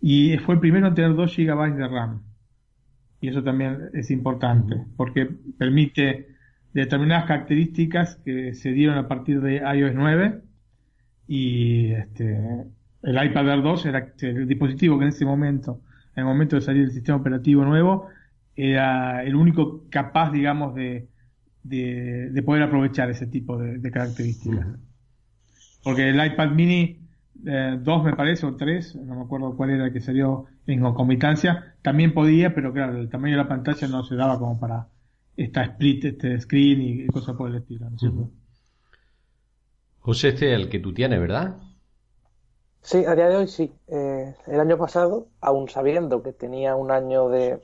y fue el primero en tener 2 GB de RAM. Y eso también es importante porque permite determinadas características que se dieron a partir de iOS 9 y este, el iPad Air 2 era el dispositivo que en ese momento, en el momento de salir el sistema operativo nuevo, era el único capaz, digamos, de, de, poder aprovechar ese tipo de, características. Porque el iPad mini 2 eh, me parece, o 3, no me acuerdo cuál era el que salió en concomitancia, también podía, pero claro, el tamaño de la pantalla no se daba como para esta split este screen y cosas por el estilo, ¿no José, este es el que tú tienes, ¿verdad? Sí, a día de hoy sí. Eh, el año pasado, aún sabiendo que tenía un año de,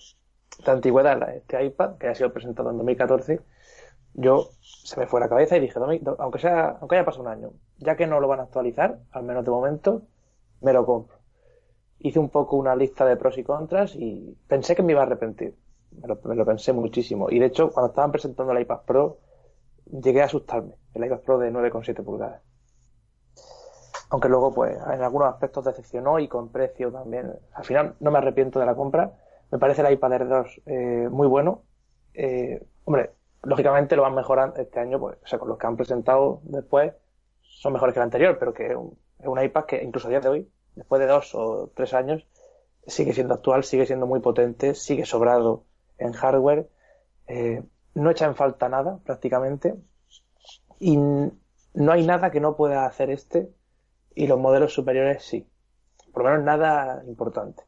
antigüedad este iPad, que ha sido presentado en 2014, yo se me fue la cabeza y dije, aunque sea, aunque haya pasado un año, ya que no lo van a actualizar, al menos de momento, me lo compro. Hice un poco una lista de pros y contras y pensé que me iba a arrepentir. Me lo, pensé muchísimo. Y de hecho, cuando estaban presentando el iPad Pro, llegué a asustarme. El iPad Pro de 9,7 pulgadas. Aunque luego, pues, en algunos aspectos decepcionó y con precio también. Al final, no me arrepiento de la compra. Me parece el iPad Air 2 eh, muy bueno. Eh, hombre, lógicamente lo van mejorando este año, pues, o sea, con los que han presentado después, son mejores que el anterior, pero que es un, iPad que incluso a día de hoy, después de dos o tres años, sigue siendo actual, sigue siendo muy potente, sigue sobrado en hardware, eh, no echa en falta nada prácticamente, y no hay nada que no pueda hacer este, y los modelos superiores sí. Por lo menos nada importante.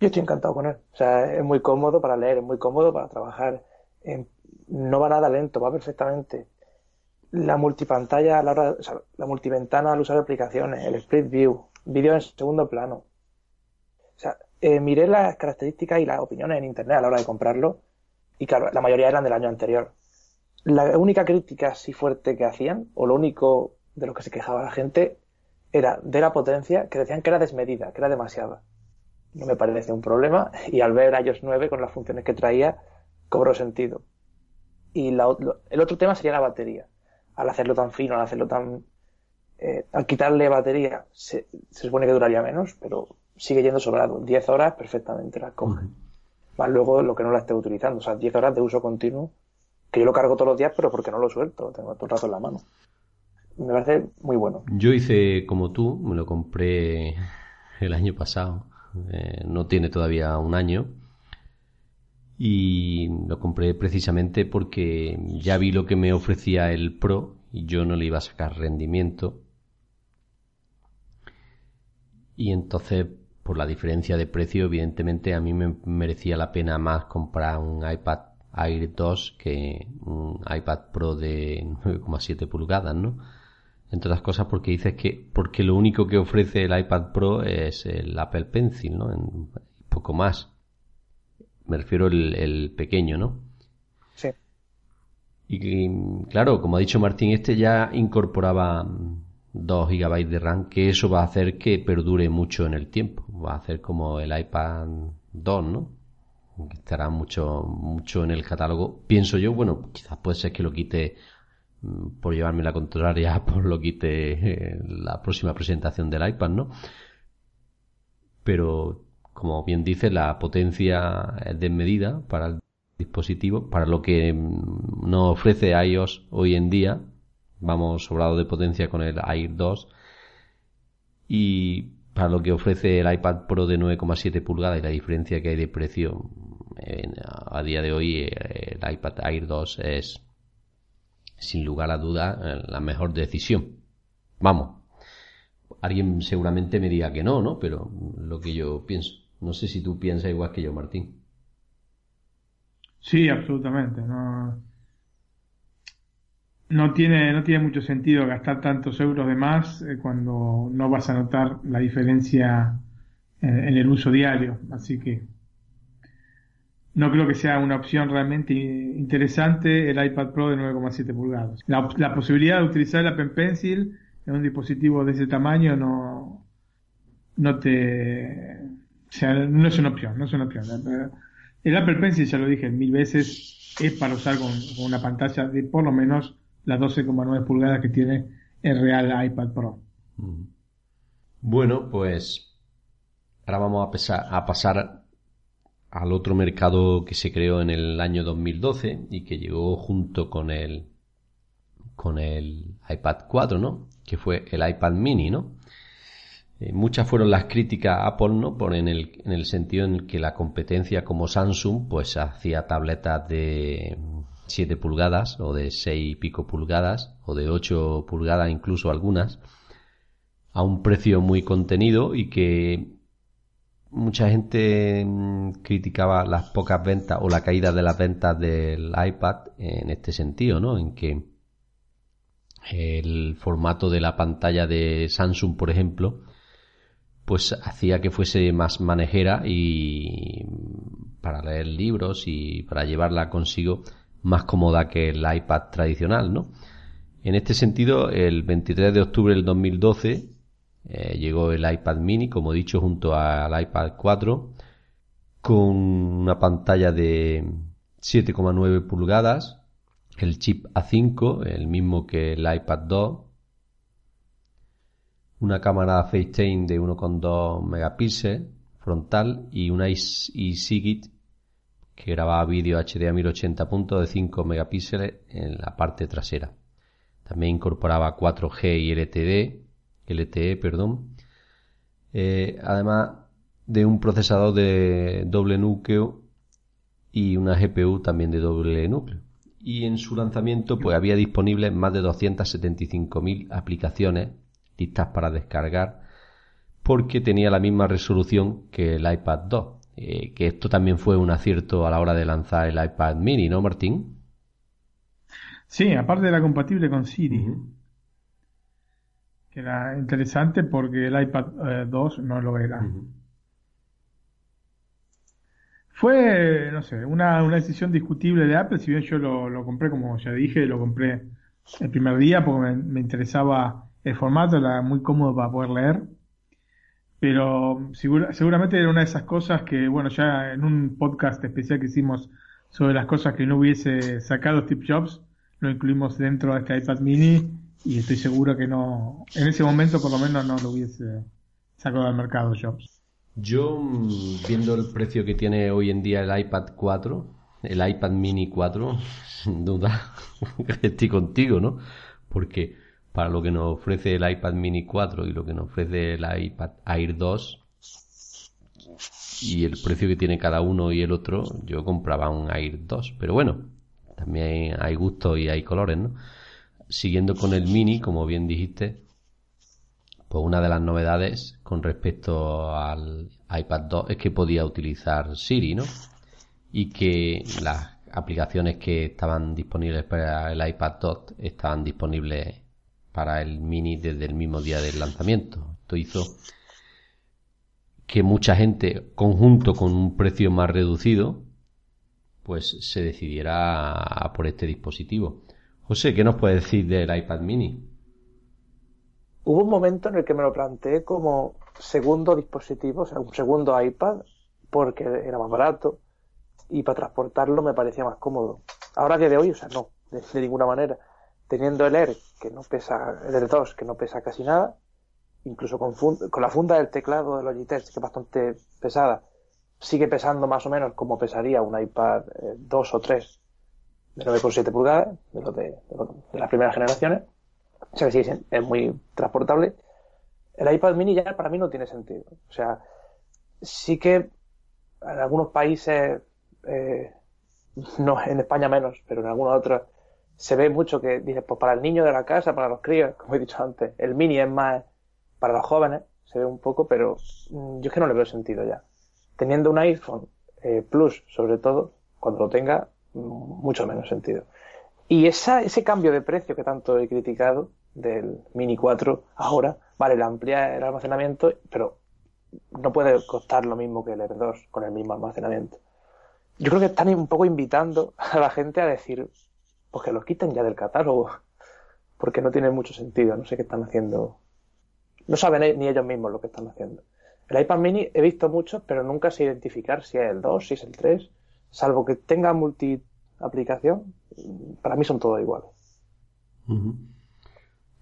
Yo estoy encantado con él. O sea, es muy cómodo para leer, es muy cómodo para trabajar no va nada lento, va perfectamente. La multipantalla, la, hora, la multiventana al usar aplicaciones, el split view, vídeo en segundo plano. O sea, eh, miré las características y las opiniones en internet a la hora de comprarlo y claro, la mayoría eran del año anterior. La única crítica así fuerte que hacían, o lo único de lo que se quejaba la gente, era de la potencia, que decían que era desmedida, que era demasiada. No me parece un problema y al ver a iOS 9 con las funciones que traía, cobró sentido. Y el otro tema sería la batería. Al hacerlo tan fino, al hacerlo tan... Eh, al quitarle batería, se, supone que duraría menos, pero sigue yendo sobrado. 10 horas perfectamente las coge. Más luego lo que no la esté utilizando. O sea, 10 horas de uso continuo, que yo lo cargo todos los días, pero porque no lo suelto, tengo todo el rato en la mano. Me parece muy bueno. Yo hice como tú, me lo compré el año pasado. Eh, no tiene todavía un año y lo compré precisamente porque ya vi lo que me ofrecía el Pro y yo no le iba a sacar rendimiento. Y entonces, por la diferencia de precio, evidentemente a mí me merecía la pena más comprar un iPad Air 2 que un iPad Pro de 9,7 pulgadas, ¿no? Entre otras cosas porque dices que, porque lo único que ofrece el iPad Pro es el Apple Pencil, ¿no? En poco más me refiero el, el pequeño, ¿no? Sí. Y claro, como ha dicho Martín, este ya incorporaba 2 GB de RAM, que eso va a hacer que perdure mucho en el tiempo. Va a hacer como el iPad 2, ¿no? Que estará mucho, mucho en el catálogo. Pienso yo, bueno, quizás puede ser que lo quite mm, por llevarme la contraria, por lo quite eh, la próxima presentación del iPad, ¿no? Pero como bien dice, la potencia es desmedida para el dispositivo, para lo que mm, nos ofrece iOS hoy en día. Vamos sobrado de potencia con el Air 2 y para lo que ofrece el iPad Pro de 9,7 pulgadas y la diferencia que hay de precio a día de hoy el iPad Air 2 es sin lugar a duda la mejor decisión. Vamos, alguien seguramente me diga que no, ¿no? Pero lo que yo pienso. No sé si tú piensas igual que yo, Martín. Sí, absolutamente. No, no, tiene, no tiene mucho sentido gastar tantos euros de más eh, cuando no vas a notar la diferencia eh, en el uso diario. Así que no creo que sea una opción realmente interesante el iPad Pro de 9,7 pulgadas. La, la, posibilidad de utilizar el Apple Pencil en un dispositivo de ese tamaño no, no te o sea, no es una opción, no es una opción. El Apple Pencil, ya lo dije mil veces, es para usar con, una pantalla de por lo menos las 12,9 pulgadas que tiene el real iPad Pro. Bueno, pues ahora vamos a, a pasar al otro mercado que se creó en el año 2012 y que llegó junto con el con el iPad 4, ¿no? Que fue el iPad mini, ¿no? Eh, muchas fueron las críticas a Apple, ¿no? Por en el, en el sentido en que la competencia como Samsung, pues hacía tabletas de 7 pulgadas o de 6 y pico pulgadas o de 8 pulgadas incluso algunas a un precio muy contenido y que mucha gente mm, criticaba las pocas ventas o la caída de las ventas del iPad en este sentido, ¿no? En que el formato de la pantalla de Samsung, por ejemplo, pues hacía que fuese más manejera y para leer libros y para llevarla consigo más cómoda que el iPad tradicional, ¿no? En este sentido, el 23 de octubre del 2012 eh, llegó el iPad mini, como he dicho, junto al iPad 4, con una pantalla de 7,9 pulgadas, el chip A5, el mismo que el iPad 2, una cámara FaceTime de 1,2 megapíxeles frontal y una eSigit que grababa vídeo HD a 1080 puntos de 5 megapíxeles en la parte trasera. También incorporaba 4G y LTD, LTE, perdón. Eh, además de un procesador de doble núcleo y una GPU también de doble núcleo. Y en su lanzamiento pues había disponibles más de 275.000 aplicaciones listas para descargar porque tenía la misma resolución que el iPad 2. Eh, que esto también fue un acierto a la hora de lanzar el iPad mini, ¿no, Martín? Sí, aparte era compatible con Siri. Que era interesante porque el iPad 2 eh, no lo era. Fue, no sé, una, decisión discutible de Apple, si bien yo lo, compré, como ya dije, lo compré el primer día porque me interesaba el formato, era muy cómodo para poder leer. Pero seguramente era una de esas cosas que, bueno, ya en un podcast especial que hicimos sobre las cosas que no hubiese sacado Steve Jobs, lo incluimos dentro de este iPad mini y estoy seguro que no, en ese momento por lo menos no lo hubiese sacado al mercado Jobs. Yo, mm, viendo el precio que tiene hoy en día el iPad 4, el iPad mini 4, sin duda, estoy contigo, ¿no? Porque para lo que nos ofrece el iPad mini 4 y lo que nos ofrece el iPad Air 2 y el precio que tiene cada uno y el otro, yo compraba un Air 2, pero bueno, también hay gustos y hay colores, ¿no? Siguiendo con el mini, como bien dijiste, pues una de las novedades con respecto al iPad 2 es que podía utilizar Siri, ¿no? Y que las aplicaciones que estaban disponibles para el iPad 2 estaban disponibles para el Mini desde el mismo día del lanzamiento. Esto hizo que mucha gente, conjunto con un precio más reducido, pues se decidiera por este dispositivo. José, ¿qué nos puede decir del iPad mini? Hubo un momento en el que me lo planteé como segundo dispositivo, o sea, un segundo iPad, porque era más barato y para transportarlo me parecía más cómodo. Ahora a día de hoy, o sea, no, de ninguna manera teniendo el Air que no pesa, el Air 2 que no pesa casi nada, incluso con, con la funda del teclado de Logitech que es bastante pesada, sigue pesando más o menos como pesaría un iPad 2 eh, o 3 de 9,7 pulgadas, de, lo de, de, las primeras generaciones. O sea que sí, es muy transportable. El iPad mini ya para mí no tiene sentido. O sea, sí que en algunos países, eh, no en España menos, pero en algunos otros, se ve mucho que dice, pues para el niño de la casa, para los críos, como he dicho antes, el mini es más para los jóvenes, se ve un poco, pero mm, yo es que no le veo sentido ya. Teniendo un iPhone eh, Plus, sobre todo, cuando lo tenga, mm, mucho menos sentido. Y esa, ese cambio de precio que tanto he criticado del Mini 4 ahora, vale, le amplía el almacenamiento, pero no puede costar lo mismo que el R2 con el mismo almacenamiento. Yo creo que están un poco invitando a la gente a decir, pues que los quiten ya del catálogo, porque no tiene mucho sentido, no sé qué están haciendo. No saben ni ellos mismos lo que están haciendo. El iPad mini he visto muchos, pero nunca sé identificar si es el 2, si es el 3, salvo que tenga multi aplicación, para mí son todos iguales.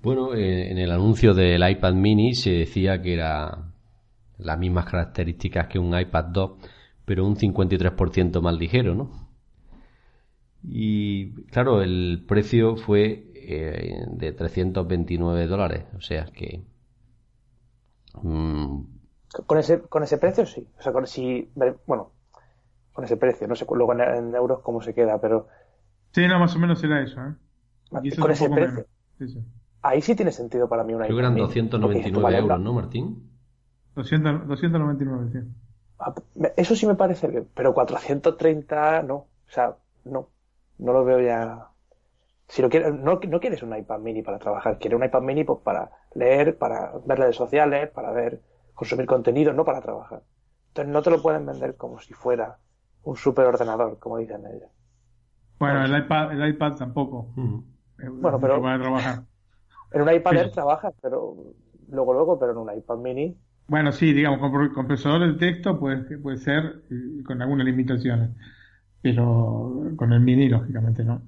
Bueno, eh, en el anuncio del iPad mini se decía que era las mismas características que un iPad 2, pero un 53% más ligero, ¿no? Y claro, el precio fue eh, de 329 dólares, o sea que mm, Con ese, con ese precio sí. O sea, con, si, bueno, con ese precio. No sé luego en, en euros cómo se queda, pero Sí, no, más o menos era eso, ¿eh? y eso con es ese precio. menos. Sí, sí. Ahí sí tiene sentido para mí una creo que eran iPad mini, porque 299 esto vale euros, ¿no, Martín? 200, 299, sí. Ah, Eso sí me parece bien, pero 430 no. O sea, no. No lo veo ya. Si lo quieres, no, no quieres un iPad mini para trabajar, quieres un iPad mini pues, para leer, para ver redes sociales, para ver, consumir contenido, no para trabajar. Entonces no te lo pueden vender como si fuera un superordenador, como dicen ellos. Bueno, el iPad, el iPad tampoco. Bueno, pero- para trabajar. En un iPad Sí. Air trabajas, pero luego, luego, pero en un iPad mini Bueno, sí, digamos, con, con procesador de texto puede, puede ser y con algunas limitaciones. Pero con el mini, lógicamente, no.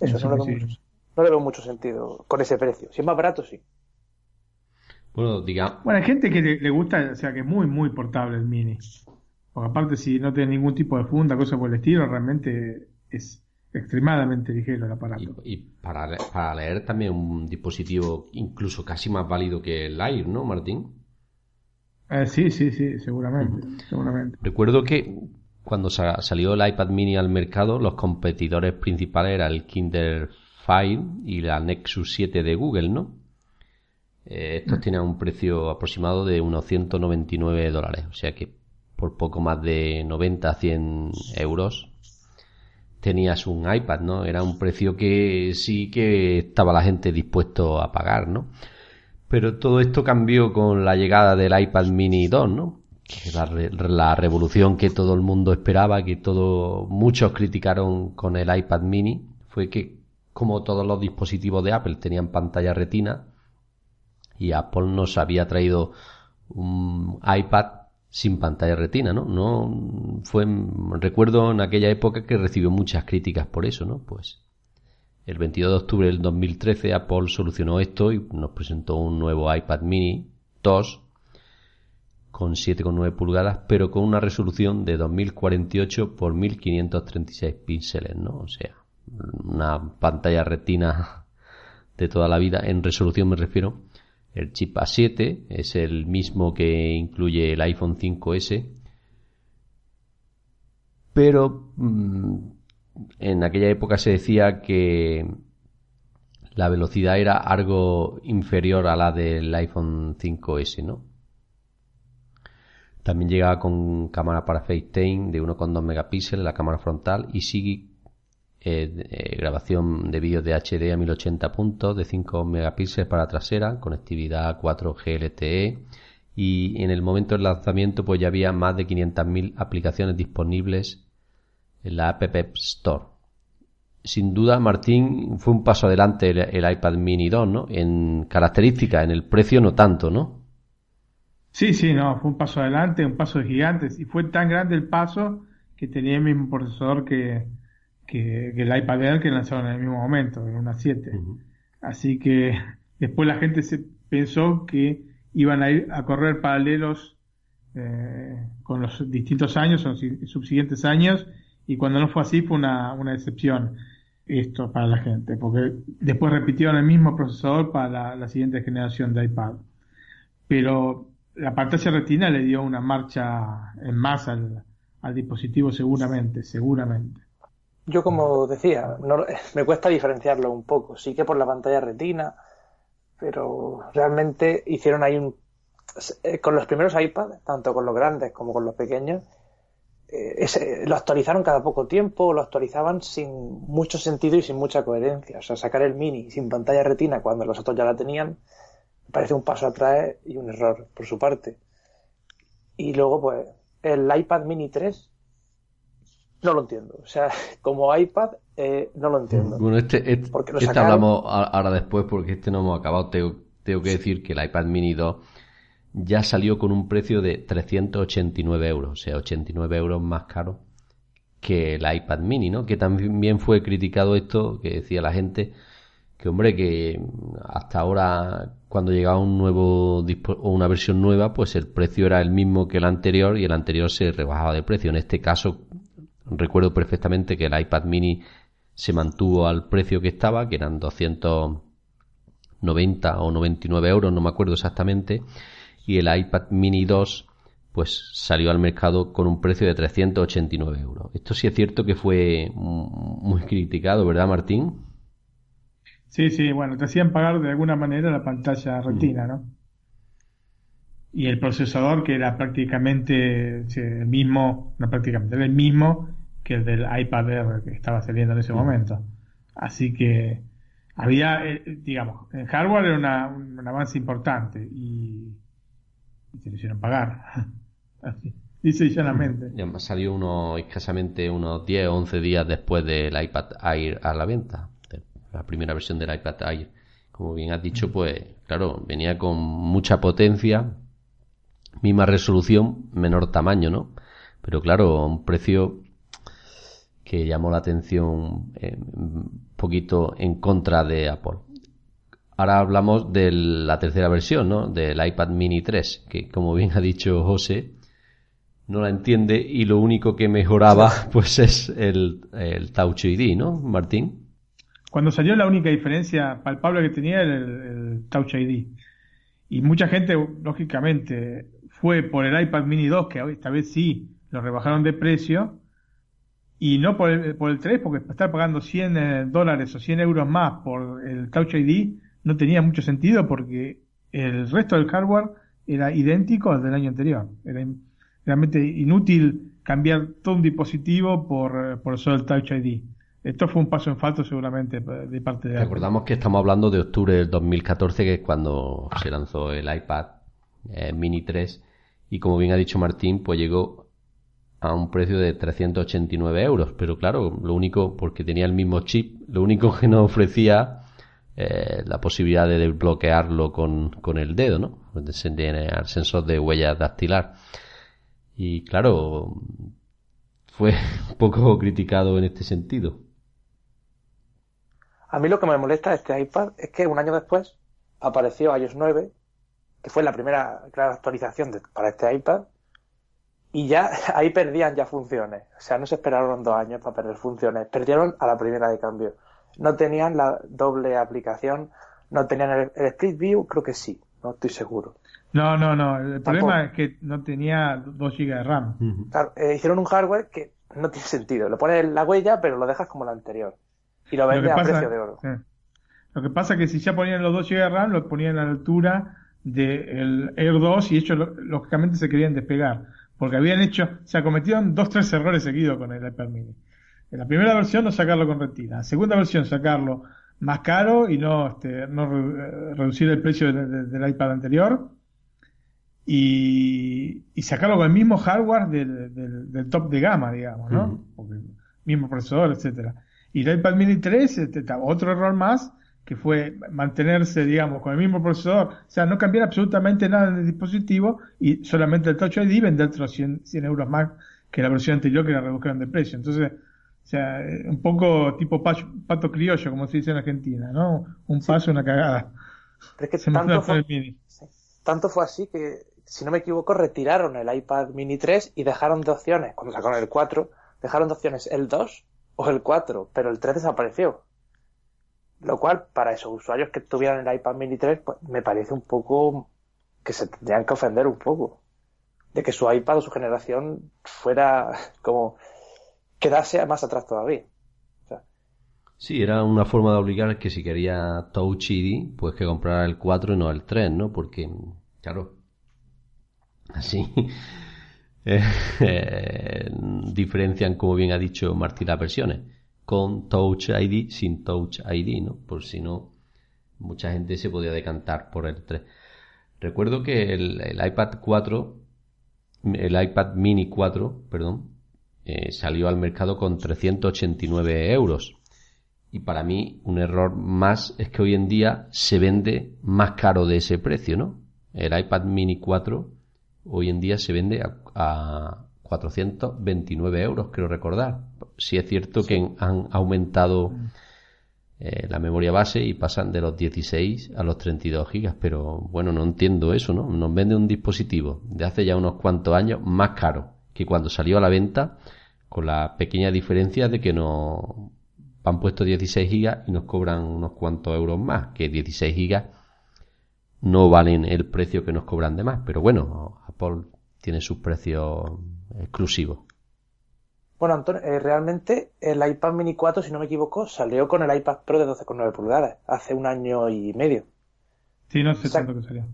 Eso Eso no le, sí. veo mucho, no le veo mucho sentido con ese precio. Si es más barato, sí. Bueno, digamos, Bueno, hay gente que le, le gusta, o sea, que es muy, muy portable el mini. Porque aparte, si no tiene ningún tipo de funda, cosa por el estilo, realmente es extremadamente ligero el aparato. y, y para, para leer también un dispositivo incluso casi más válido que el Air, ¿no, Martín? Eh, sí, sí, sí, seguramente, seguramente. Recuerdo que cuando sa- salió el iPad mini al mercado, los competidores principales eran el Kindle Fire y la Nexus 7 de Google, ¿no? Eh, estos tenían un precio aproximado de unos 199 dólares, o sea que por poco más de 90 a 100 euros tenías un iPad, ¿no? Era un precio que sí que estaba la gente dispuesto a pagar, ¿no? Pero todo esto cambió con la llegada del iPad mini 2, ¿no? Que la, re- la revolución que todo el mundo esperaba, que todo, muchos criticaron con el iPad mini, fue que como todos los dispositivos de Apple tenían pantalla retina, y Apple nos había traído un iPad sin pantalla retina, ¿no? No fue, recuerdo en aquella época que recibió muchas críticas por eso, ¿no? Pues el 22 de octubre del 2013 Apple solucionó esto y nos presentó un nuevo iPad mini 2 con 7,9 pulgadas, pero con una resolución de 2048 por 1536 píxeles, ¿no? O sea, una pantalla retina de toda la vida. En resolución me refiero. El chip A7 es el mismo que incluye el iPhone 5S. Pero mm, en aquella época se decía que la velocidad era algo inferior a la del iPhone 5S, ¿no? También llegaba con cámara para FaceTime de 1,2 megapíxeles, la cámara frontal, y sigue eh, eh, grabación de vídeos de HD a 1080 puntos, de 5 megapíxeles para trasera, conectividad 4G LTE, y en el momento del lanzamiento pues ya había más de 500.000 aplicaciones disponibles en la App Store. Sin duda, Martín, fue un paso adelante el, el iPad Mini 2, ¿no? En características, en el precio no tanto, ¿no? Sí, sí, no, fue un paso adelante, un paso de gigantes. Y fue tan grande el paso que tenía el mismo procesador que, que, que el iPad Air que lanzaron en el mismo momento, en una 7. Así que después la gente se pensó que iban a ir a correr paralelos eh, con los distintos años, o si- subsiguientes años, y cuando no fue así fue una, una decepción esto para la gente, porque después repitieron el mismo procesador para la, la siguiente generación de iPad. Pero la pantalla retina le dio una marcha en masa al, al dispositivo seguramente, seguramente. Yo, como decía, no- me cuesta diferenciarlo un poco. Sí que por la pantalla retina, pero realmente hicieron ahí un. eh, Con los primeros iPads, tanto con los grandes como con los pequeños, ese- lo actualizaron cada poco tiempo, lo actualizaban sin mucho sentido y sin mucha coherencia. O sea, sacar el mini sin pantalla retina cuando los otros ya la tenían, me parece un paso atrás y un error por su parte. Y luego, pues, el iPad mini 3 no lo entiendo. O sea, como iPad, eh, no lo entiendo. Bueno, este, este, Porque lo este sacaron. hablamos ahora después porque este no hemos acabado. Tengo, tengo que decir que el iPad Mini 2 ya salió con un precio de 389 euros, o sea, 89 euros más caro que el iPad Mini, ¿no? Que también fue criticado esto, que decía la gente, que hombre, que hasta ahora cuando llegaba un nuevo o una versión nueva, pues el precio era el mismo que el anterior y el anterior se rebajaba de precio. En este caso, recuerdo perfectamente que el iPad Mini se mantuvo al precio que estaba, que eran 90 o 99 euros, no me acuerdo exactamente, y el iPad mini 2 pues salió al mercado con un precio de 389 euros. Esto sí es cierto que fue muy criticado, ¿verdad, Martín? Sí, sí, bueno, te hacían pagar de alguna manera la pantalla retina, ¿no? Y el procesador que era prácticamente el mismo, no prácticamente, era el mismo que el del iPad Air que estaba saliendo en ese momento. Así que había, eh, digamos, en hardware era un avance importante y, se le hicieron pagar. Así, dice. Y salió uno, escasamente unos 10 o 11 días después del iPad Air a la venta, la primera versión del iPad Air. Como bien has dicho, pues claro, venía con mucha potencia, misma resolución, menor tamaño, ¿no? Pero claro, un precio que llamó la atención eh, un poquito en contra de Apple. Ahora hablamos de la tercera versión, ¿no? Del iPad mini 3, que como bien ha dicho José, no la entiende y lo único que mejoraba pues es el, el Touch ID, ¿no, Martín? Cuando salió la única diferencia palpable que tenía era el, Touch ID. Y mucha gente, lógicamente, fue por el iPad mini 2, que esta vez sí lo rebajaron de precio, y no por el, por el 3, porque estar pagando 100 eh, dólares o 100 euros más por el Touch ID no tenía mucho sentido porque el resto del hardware era idéntico al del año anterior. Era realmente inútil cambiar todo un dispositivo por, eh, por solo el Touch ID. Esto fue un paso en falso seguramente de parte de Recordamos que estamos hablando de octubre del 2014, que es cuando se lanzó el iPad eh, Mini 3 y como bien ha dicho Martín, pues llegó a un precio de 389 euros. Pero claro, lo único, porque tenía el mismo chip, lo único que nos ofrecía eh, la posibilidad de desbloquearlo con, con el dedo, ¿no? Tiene el sensor de huella dactilar. Y claro, fue un poco criticado en este sentido. A mí lo que me molesta de este iPad es que un año después apareció iOS 9, que fue la primera actualización para este iPad, y ya ahí perdían ya funciones. O sea, no se esperaron dos años para perder funciones. Perdieron a la primera de cambio. No tenían la doble aplicación, no tenían el, Split View, creo que sí, no estoy seguro. No, no, no. El problema es que no tenía 2 GB de RAM. Eh, hicieron un hardware que no tiene sentido. Lo pones en la huella, pero lo dejas como la anterior. Y lo vendes a precio de oro. Lo que pasa es que si ya ponían los 2 GB de RAM, lo ponían a la altura del Air 2 y ellos lógicamente se querían despegar porque habían hecho, se cometieron dos, tres errores seguidos con el iPad mini. En la primera versión no sacarlo con retina, en la segunda versión sacarlo más caro y no, este, no reducir el precio del iPad anterior y, y, sacarlo con el mismo hardware del, del, top de gama, digamos, ¿no? mismo procesador, etcétera. Y el iPad mini 3, este, otro error más, que fue mantenerse, digamos, con el mismo procesador, o sea, no cambiar absolutamente nada en el dispositivo y solamente el Touch ID venderte los 100, 100 euros más que la versión anterior que la redujeron de precio. Entonces, o sea, eh, un poco tipo pato, criollo, como se dice en Argentina, ¿no? Un paso, una cagada. Pero es que tanto fue, tanto fue así que, si no me equivoco, retiraron el iPad mini 3 y dejaron de opciones, cuando sacaron el 4, dejaron de opciones el 2 o el 4, pero el 3 desapareció. Lo cual, para esos usuarios que tuvieran el iPad mini 3, pues, me parece un poco que se tendrían que ofender un poco. De que su iPad o su generación fuera como quedase más atrás todavía. Sí, era una forma de obligar que si quería Touch ID, pues que comprara el 4 y no el 3, ¿no? Porque, claro, así eh, eh, diferencian, como bien ha dicho Martín, las versiones con Touch ID, sin Touch ID, ¿no? Por si no, mucha gente se podía decantar por el 3. Recuerdo que el, iPad 4, el iPad mini 4, perdón, eh, salió al mercado con 389 euros. Y para mí un error más es que hoy en día se vende más caro de ese precio, ¿no? El iPad mini 4 hoy en día se vende a 429 euros, quiero recordar. Si es cierto que han aumentado eh, la memoria base y pasan de los 16 a los 32 gigas, pero bueno, no entiendo eso, ¿no? Nos vende un dispositivo de hace ya unos cuantos años más caro que cuando salió a la venta, con la pequeña diferencia de que no han puesto 16 gigas y nos cobran unos cuantos euros más, que 16 gigas no valen el precio que nos cobran de más, pero bueno, Apple tiene sus precios exclusivos. Bueno, Antonio, eh, realmente el iPad mini 4, si no me equivoco, salió con el iPad Pro de 12,9 pulgadas hace un año y medio. Sí, no sé cuánto que salió.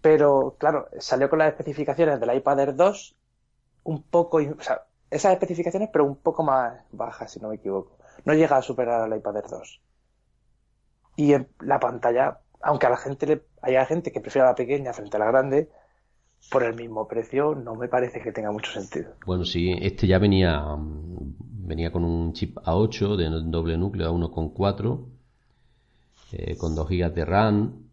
Pero, claro, salió con las especificaciones del iPad Air 2 un poco, o sea, esas especificaciones, pero un poco más bajas, si no me equivoco. No llega a superar al iPad Air 2. Y en la pantalla, aunque a la gente le, haya gente que prefiera la pequeña frente a la grande, por el mismo precio no me parece que tenga mucho sentido. Bueno, sí, este ya venía venía con un chip A8 de doble núcleo A1.4 eh, con 2 GB de RAM,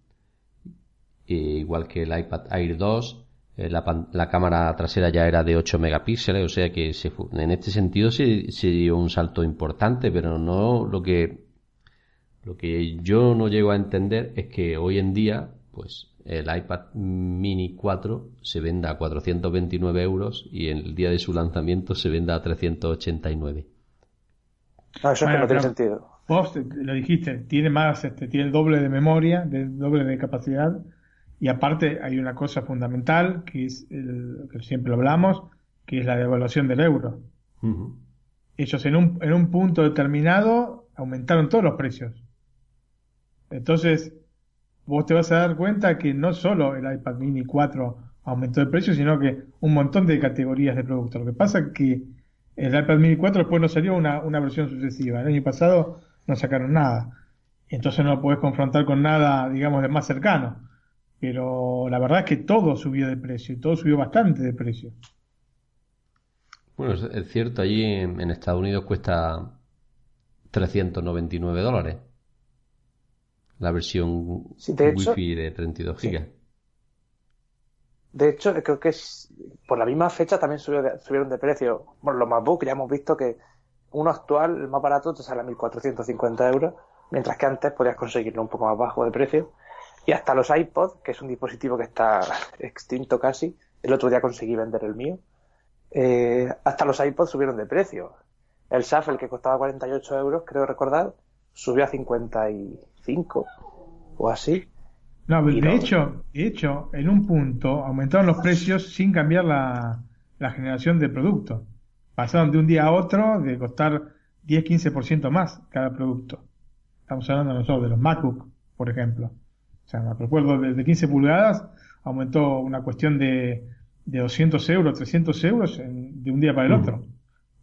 igual que el iPad Air 2. Eh, la, cámara trasera ya era de 8 megapíxeles, o sea que en este sentido se, se dio un salto importante, pero no lo que lo que yo no llego a entender es que hoy en día, pues el iPad mini 4 se venda a 429 euros y en el día de su lanzamiento se venda a 389. No, eso no tiene sentido. Vos lo dijiste, tiene más, este, tiene el doble de memoria, el doble de capacidad y aparte hay una cosa fundamental que es el, que siempre lo hablamos, que es la devaluación del euro. Ellos en un, en un punto determinado aumentaron todos los precios. Entonces, vos te vas a dar cuenta que no solo el iPad mini 4 aumentó el precio, sino que un montón de categorías de productos. Lo que pasa es que el iPad mini 4 después no salió una, una versión sucesiva. El año pasado no sacaron nada. Entonces no lo podés confrontar con nada, digamos, de más cercano. Pero la verdad es que todo subió de precio y todo subió bastante de precio. Bueno, es cierto, allí en Estados Unidos cuesta 399 dólares la versión de Wi-Fi de 32 GB. De hecho, creo que es, por la misma fecha también subieron de precio. Bueno, los MacBook ya hemos visto que uno actual, el más barato, te sale a 1.450 euros, mientras que antes podías conseguirlo un poco más bajo de precio. Y hasta los iPod, que es un dispositivo que está extinto casi, el otro día conseguí vender el mío, eh, hasta los iPods subieron de precio. El Shuffle, que costaba 48 euros, creo recordar, subió a 55 o así. No, de hecho, de hecho, en un punto aumentaron los precios sin cambiar la, la generación de producto. Pasaron de un día a otro de costar 10-15% más cada producto. Estamos hablando nosotros de los MacBook, por ejemplo. O sea, me recuerdo de 15 pulgadas aumentó una cuestión de, de 200 euros, 300 euros de un día para el otro.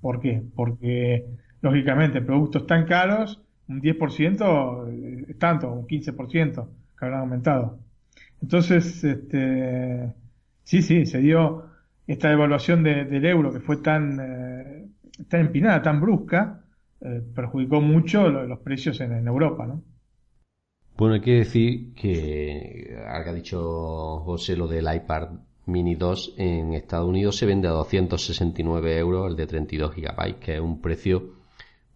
¿Por qué? Porque, lógicamente, productos tan caros un 10% es tanto, un 15% que habrán aumentado. Entonces, este, sí, sí, se dio esta devaluación del euro que fue tan, eh, tan empinada, tan brusca, eh, perjudicó mucho los precios en, Europa, ¿no? Bueno, hay que decir que, algo ha dicho José lo del iPad Mini 2 en Estados Unidos se vende a 269 euros el de 32 GB, que es un precio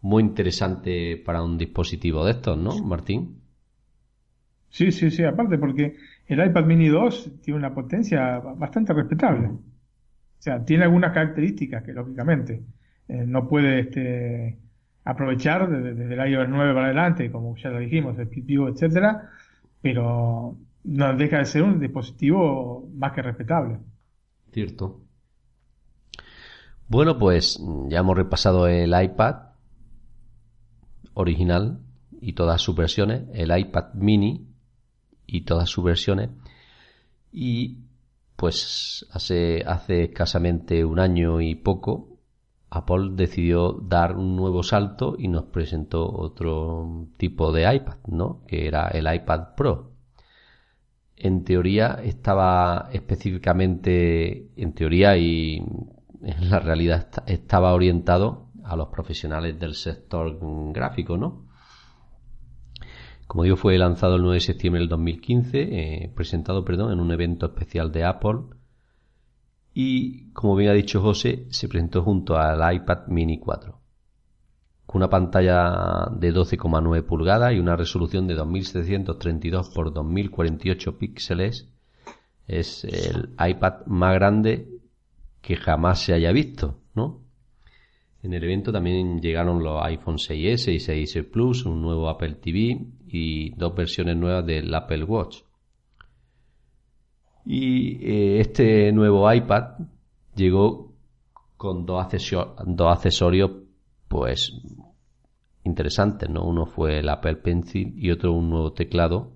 muy interesante para un dispositivo de estos, ¿no, Martín? Sí, sí, sí, aparte porque el iPad mini 2 tiene una potencia bastante respetable. O sea, tiene algunas características que lógicamente eh, no puede este, aprovechar desde, el iOS 9 para adelante, como ya lo dijimos, el PPU, etcétera, pero no deja de ser un dispositivo más que respetable. Cierto. Bueno, pues ya hemos repasado el iPad original y todas sus versiones, el iPad mini y todas sus versiones. Y pues hace, hace escasamente un año y poco, Apple decidió dar un nuevo salto y nos presentó otro tipo de iPad, ¿no? Que era el iPad Pro. En teoría estaba específicamente, en teoría y en la realidad estaba orientado a los profesionales del sector gráfico, ¿no? Como digo, fue lanzado el 9 de septiembre del 2015, eh, presentado, perdón, en un evento especial de Apple. Y, como bien ha dicho José, se presentó junto al iPad Mini 4. Con una pantalla de 12,9 pulgadas y una resolución de 2732 x 2048 píxeles, es el iPad más grande que jamás se haya visto, ¿no? En el evento también llegaron los iPhone 6S y 6S Plus, un nuevo Apple TV y dos versiones nuevas del Apple Watch. Y eh, este nuevo iPad llegó con dos, dos accesorios pues interesantes, ¿no? Uno fue el Apple Pencil y otro un nuevo teclado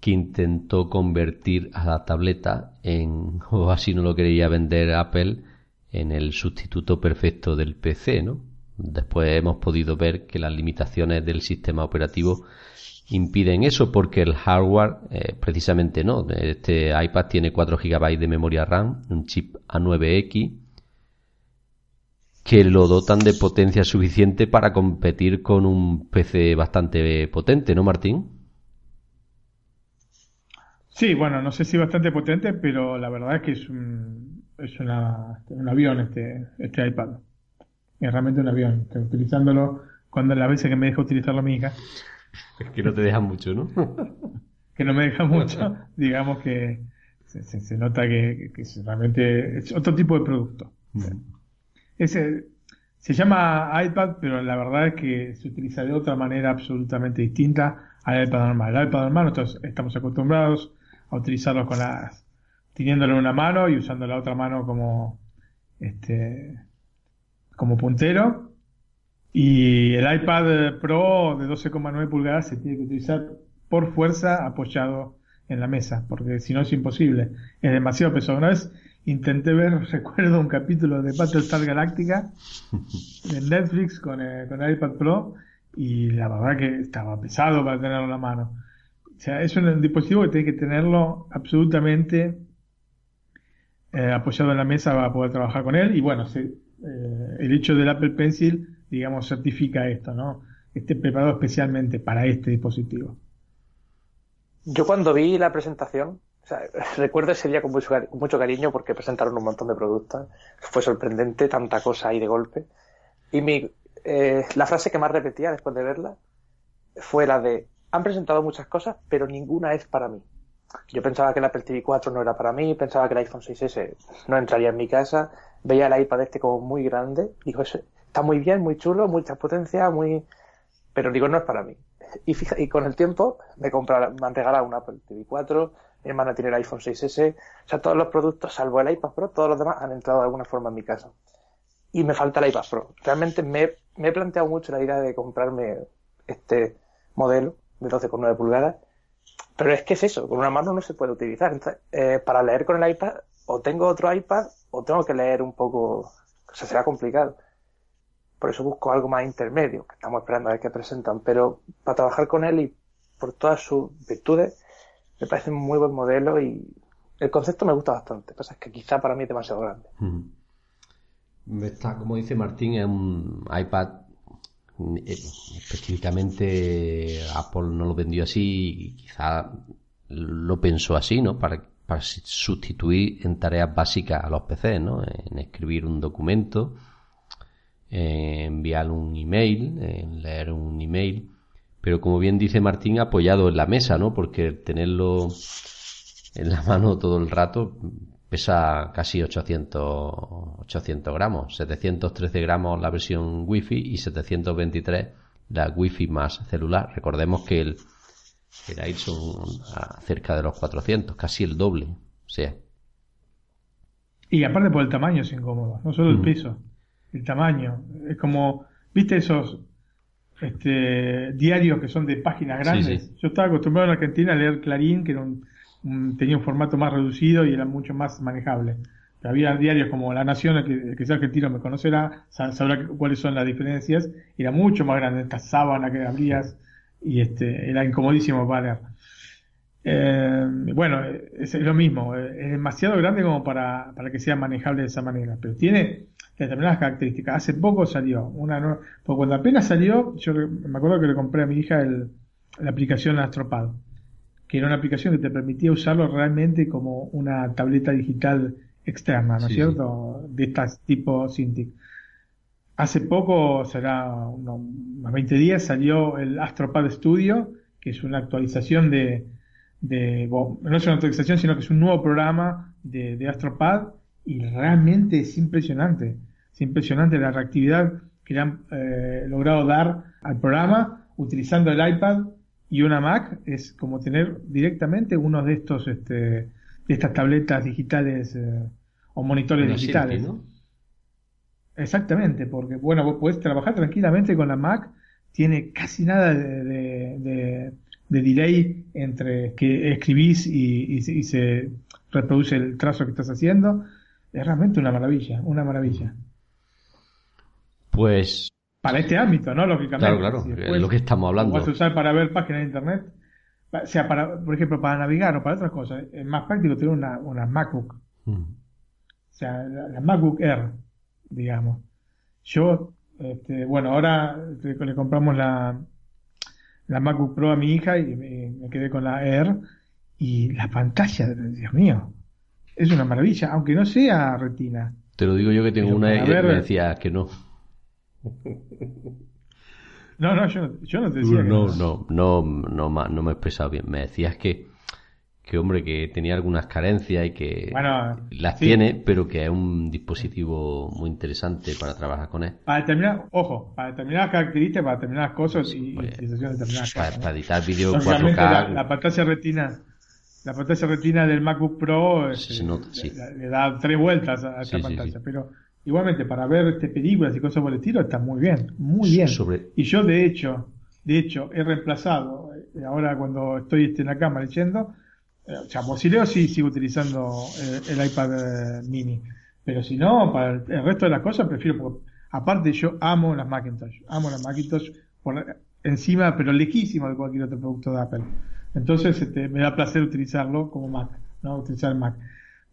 que intentó convertir a la tableta en, o así no lo quería vender Apple, en el sustituto perfecto del PC, ¿no? Después hemos podido ver que las limitaciones del sistema operativo impiden eso porque el hardware eh, precisamente no. Este iPad tiene 4 GB de memoria RAM, un chip A9X que lo dotan de potencia suficiente para competir con un PC bastante potente, ¿no, Martín? Sí, bueno, no sé si bastante potente, pero la verdad es que es un, es una, un avión este, este iPad. Es realmente un avión. Estoy utilizándolo cuando las veces que me deja utilizarlo mi hija. Es que no te deja mucho, ¿no? que no me deja mucho. Digamos que se, se, nota que, que, realmente es otro tipo de producto. Mm. Ese, se llama iPad, pero la verdad es que se utiliza de otra manera absolutamente distinta al iPad normal. El iPad normal nosotros estamos acostumbrados a utilizarlo con las teniéndolo en una mano y usando la otra mano como este como puntero y el iPad Pro de 12,9 pulgadas se tiene que utilizar por fuerza apoyado en la mesa porque si no es imposible. Es demasiado pesado una vez intenté ver, recuerdo un capítulo de Battlestar Galactica de Netflix con, el, con iPad Pro y la verdad que estaba pesado para tenerlo en la mano. O sea, es un dispositivo que tiene que tenerlo absolutamente eh, apoyado en la mesa para poder trabajar con él. Y bueno, se, eh, el hecho del Apple Pencil, digamos, certifica esto, ¿no? Esté preparado especialmente para este dispositivo. Yo cuando vi la presentación, recuerdo ese día con mucho, cariño porque presentaron un montón de productos. Fue sorprendente, tanta cosa ahí de golpe. Y mi, eh, la frase que más repetía después de verla fue la de, han presentado muchas cosas, pero ninguna es para mí. Yo pensaba que el Apple TV 4 no era para mí, pensaba que el iPhone 6S no entraría en mi casa, veía el iPad este como muy grande, digo, está muy bien, muy chulo, mucha potencia, muy... Pero digo, no es para mí. Y, fija, y con el tiempo me, compraron, me han un Apple TV 4, mi hermana tiene el iPhone 6S, o sea, todos los productos, salvo el iPad Pro, todos los demás han entrado de alguna forma en mi casa. Y me falta el iPad Pro. Realmente me, he planteado mucho la idea de comprarme este modelo de 12,9 pulgadas, pero es que es eso, con una mano no se puede utilizar. Entonces, eh, para leer con el iPad, o tengo otro iPad, o tengo que leer un poco, o sea, será complicado. Por eso busco algo más intermedio, que estamos esperando a ver qué presentan. Pero para trabajar con él y por todas sus virtudes, me parece un muy buen modelo y el concepto me gusta bastante. pasa es que quizá para mí es demasiado grande. Está, como dice Martín, es un iPad eh, específicamente Apple no lo vendió así y quizá lo pensó así, ¿no? Para, para sustituir en tareas básicas a los PCs, ¿no? En escribir un documento, en enviar un email, en leer un email pero como bien dice Martín, apoyado en la mesa, ¿no? Porque tenerlo en la mano todo el rato pesa casi 800, 800 gramos, 713 gramos la versión Wi-Fi y 723 la Wi-Fi más celular. Recordemos que el, el Air son cerca de los 400, casi el doble. O sea. Y aparte por el tamaño es incómodo, no solo el peso, el tamaño. Es como, ¿viste esos este, diarios que son de páginas grandes. Yo estaba acostumbrado en Argentina a leer Clarín, que era un, tenía un formato más reducido y era mucho más manejable. Había diarios como La Nación, que, que sea argentino me conocerá, sabrá cuáles son las diferencias. Era mucho más grande, esta sábana que abrías y este, era incomodísimo para leer. Eh, bueno, es, lo mismo, es demasiado grande como para, para que sea manejable de esa manera, pero tiene determinadas características. Hace poco salió una nueva, porque cuando apenas salió, yo me acuerdo que le compré a mi hija el, la aplicación Astropad, que era una aplicación que te permitía usarlo realmente como una tableta digital externa, ¿no es cierto? De estas tipo Cintiq. Hace poco, será unos, 20 días, salió el Astropad Studio, que es una actualización de, de no es una actualización, sino que es un nuevo programa de, de Astropad y realmente es impresionante. Es impresionante la reactividad que le han eh, logrado dar al programa utilizando el iPad y una Mac. Es como tener directamente uno de estos, este, de estas tabletas digitales eh, o monitores digitales. Exactamente, porque bueno, vos podés trabajar tranquilamente con la Mac, tiene casi nada de, de- de- de delay entre que escribís y, y se- y se reproduce el trazo que estás haciendo. Es realmente una maravilla, una maravilla. Pues Para este ámbito, ¿no? Lógicamente. Claro, claro, Si es lo que estamos hablando. Vas a usar para ver páginas de internet, o sea, para, por ejemplo, para navegar o para otras cosas. Es más práctico tener una, una MacBook. mm, O sea, la, la MacBook Air, digamos. Yo, este, bueno, ahora le, le compramos la, la MacBook Pro a mi hija y me, me quedé con la Air. Y la pantalla, Dios mío, es una maravilla, aunque no sea retina. te lo digo yo que tengo Pero una y ver- me decía que no. No, no, yo, no- yo no te decía que No, no, no, no, ma- no me he expresado bien. Me decías que, que hombre, que tenía algunas carencias y que Bueno, las sí. tiene, pero que es un dispositivo muy interesante para trabajar con él. Para determinar, ojo, para determinadas características, para determinadas cosas y pues, utilización de determinadas Para, cosas. ¿no? para editar vídeos Lógicamente, 4K. la, la pantalla retina, la pantalla retina del MacBook Pro Se este, nota, sí. le, le da tres vueltas a, esa Sí, pantalla, pero igualmente para ver este, películas y cosas por el estilo está muy bien, muy bien. Sobre- Y yo de hecho, de hecho he reemplazado eh, ahora cuando estoy este, en la cama leyendo, o sea, por si leo sí sigo utilizando eh, el iPad eh, mini, pero si no, para el, resto de las cosas prefiero, porque aparte yo amo las Macintosh, amo las Macintosh por encima, pero lejísimo de cualquier otro producto de Apple. Entonces este, me da placer utilizarlo como Mac, ¿no? Utilizar Mac.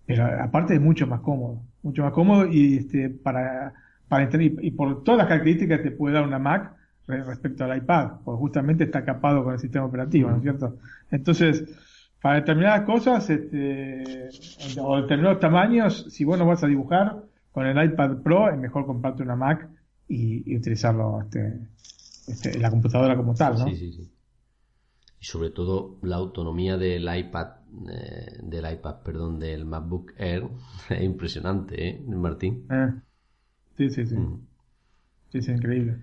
Pero aparte es mucho más cómodo, mucho más cómodo y este, para, para entrar- y, por todas las características que te puede dar una Mac re- respecto al iPad, porque justamente está capado con el sistema operativo, ¿no es cierto? Entonces, para determinadas cosas, este, o determinados tamaños, si vos no vas a dibujar con el iPad Pro, es mejor comprarte una Mac y, y utilizarlo este, este, la computadora como tal, ¿no? Sí, sí, sí. Y sobre todo la autonomía del iPad, eh, del iPad, perdón, del MacBook Air es impresionante, ¿eh, Martín? Eh, Sí, sí, sí. Mm. Sí, sí, increíble.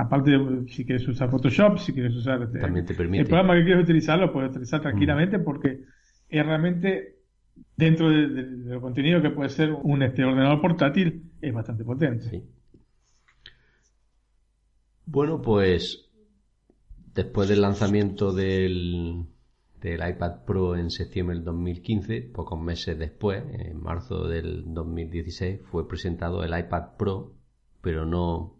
Aparte, si quieres usar Photoshop, si quieres usar este, También te permite. el programa que quieres utilizar, lo puedes utilizar tranquilamente porque es realmente dentro de, de- de lo contenido que puede ser un este, ordenador portátil, es bastante potente. Sí. Bueno, pues después del lanzamiento del, del iPad Pro en septiembre del 2015, pocos meses después, en marzo del 2016, fue presentado el iPad Pro, pero no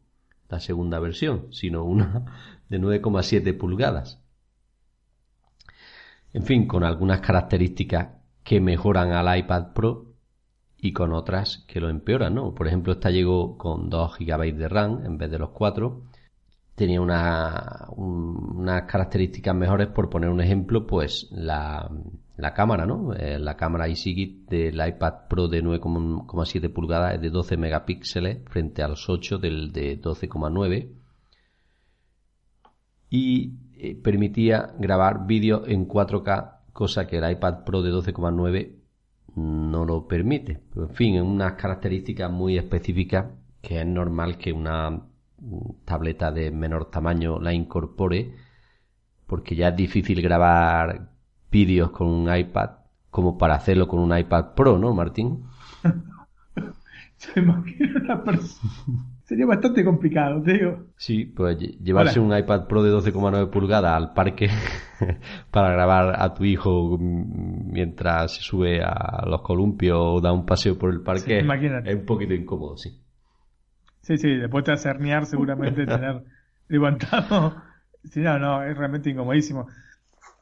la segunda versión, sino una de 9,7 pulgadas. En fin, con algunas características que mejoran al iPad Pro y con otras que lo empeoran, ¿no? Por ejemplo, esta llegó con 2 GB de RAM en vez de los 4. Tenía una, un- unas características mejores, por poner un ejemplo, pues la, la cámara, ¿no? Eh, la cámara iSigit del iPad Pro de 9,7 pulgadas es de 12 megapíxeles frente a los 8 del de 12,9 y eh, permitía grabar vídeos en 4K, cosa que el iPad Pro de 12,9 no lo permite. Pero, en fin, unas características muy específicas que es normal que una tableta de menor tamaño la incorpore, porque ya es difícil grabar vídeos con un iPad como para hacerlo con un iPad Pro, ¿no, Martín? Se imagina una persona. Sería bastante complicado, te digo. Sí, pues lle- llevarse Hola. un iPad Pro de 12,9 pulgadas al parque para grabar a tu hijo mientras se sube a los columpios o da un paseo por el parque Sí, es- un poquito incómodo, sí. Sí, sí, después te vas a herniar seguramente tener levantado. Sí, no, no, es realmente incomodísimo.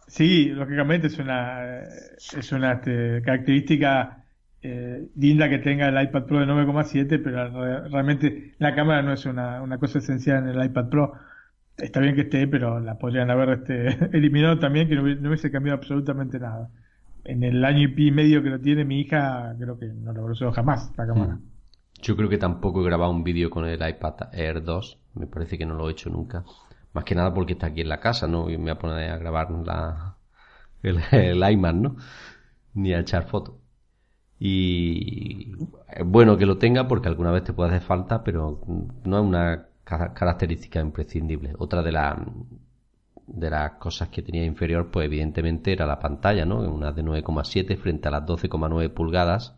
Sí, lógicamente es una, es una este, característica eh, linda que tenga el iPad Pro de 9,7, pero re- realmente la cámara no es una, una cosa esencial en el iPad Pro. Está bien que esté, pero la podrían haber este, eliminado también, que no, no hubiese cambiado absolutamente nada. En el año y medio que lo tiene mi hija, creo que no lo usado jamás la cámara. Mm. Yo creo que tampoco he grabado un vídeo con el iPad Air 2, me parece que no lo he hecho nunca. Más que nada porque está aquí en la casa, ¿no? Y me voy a poner a grabar la, el, el iMac, ¿no? Ni a echar fotos. Y es bueno que lo tenga porque alguna vez te puede hacer falta, pero no es una característica imprescindible. Otra de las de las cosas que tenía inferior, pues evidentemente era la pantalla, ¿no? Una de 9,7 frente a las 12,9 pulgadas.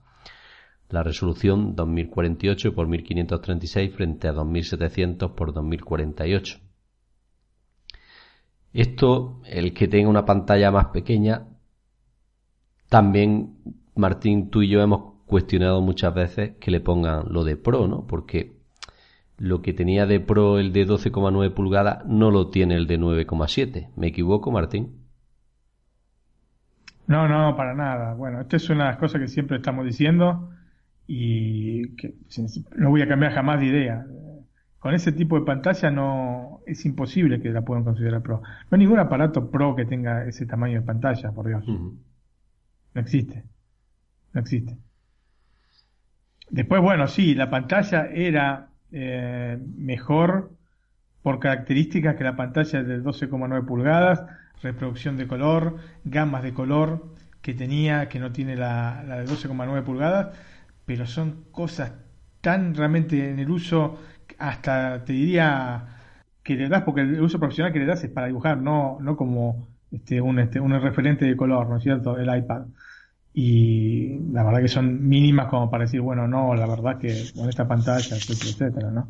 La resolución 2048 por 1536 frente a 2700 por 2048. Esto, el que tenga una pantalla más pequeña, también Martín, tú y yo hemos cuestionado muchas veces que le pongan lo de Pro, ¿no? Porque lo que tenía de Pro el de 12,9 pulgadas no lo tiene el de 9,7. ¿Me equivoco, Martín? No, no, para nada. Bueno, esta es una de las cosas que siempre estamos diciendo y que no voy a cambiar jamás de idea. Con ese tipo de pantalla no es imposible que la puedan considerar Pro. No hay ningún aparato Pro que tenga ese tamaño de pantalla, por Dios. No existe. No existe. Después, bueno, sí, la pantalla era eh, mejor por características que la pantalla de 12,9 pulgadas, reproducción de color, gamas de color que tenía, que no tiene la, la de 12,9 pulgadas, pero son cosas tan realmente en el uso, hasta te diría que le das, porque el uso profesional que le das es para dibujar, no, no como este, un, este, un referente de color, ¿no es cierto? El iPad y la verdad que son mínimas como para decir, bueno, no, la verdad que con esta pantalla, etcétera, etcétera, ¿no?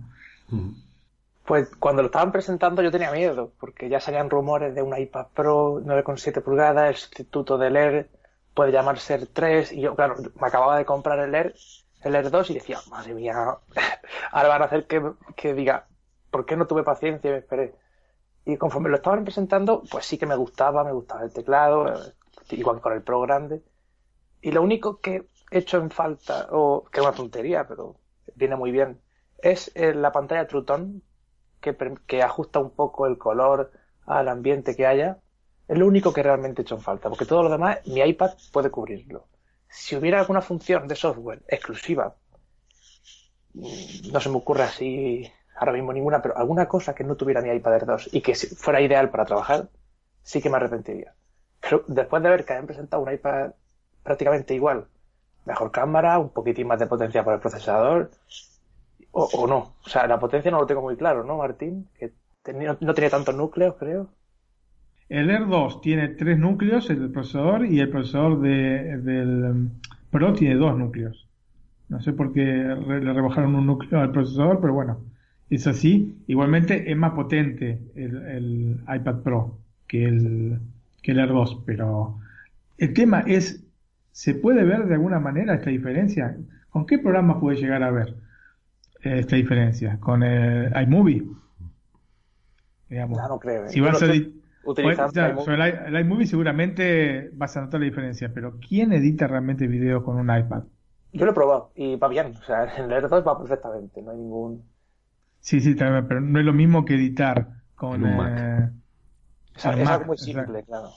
Pues cuando lo estaban presentando yo tenía miedo, porque ya salían rumores de un iPad Pro 9,7 pulgadas, el sustituto del Air puede llamarse Air 3, y yo, claro, me acababa de comprar el Air, el Air 2 y decía, madre mía, ahora van a hacer que, que diga, ¿por qué no tuve paciencia y me esperé? Y conforme lo estaban presentando, pues sí que me gustaba, me gustaba el teclado, igual que con el Pro grande, y lo único que he hecho en falta, o que es una tontería, pero viene muy bien, es eh, la pantalla True Tone, que, que ajusta un poco el color al ambiente que haya. Es lo único que realmente he hecho en falta, porque todo lo demás mi iPad puede cubrirlo. Si hubiera alguna función de software exclusiva, no se me ocurre así ahora mismo ninguna, pero alguna cosa que no tuviera mi iPad Air 2 y que fuera ideal para trabajar, sí que me arrepentiría. Pero después de ver que hayan presentado un iPad prácticamente igual. Mejor cámara, un poquitín más de potencia por el procesador, o, no. O sea, la potencia no lo tengo muy claro, ¿no, Martín? Que no tiene tantos núcleos, creo. El Air 2 tiene tres núcleos, el procesador, y el procesador de, del um, Pro tiene dos núcleos. No sé por qué le rebajaron un núcleo al procesador, pero bueno, es así. Igualmente es más potente el, el iPad Pro que el, que el Air 2, pero el tema es ¿Se puede ver de alguna manera esta diferencia? ¿Con qué programa puede llegar a ver eh, esta diferencia? ¿Con el iMovie? Digamos. No, no creo. ¿eh? Si vas a el, iMovie seguramente vas a notar la diferencia, pero ¿quién edita realmente video con un iPad? Yo lo he probado y va bien. O sea, en el R2 va perfectamente, no hay ningún. Sí, sí, pero no es lo mismo que editar con. Un Mac. Eh, es, algo muy simple, claro.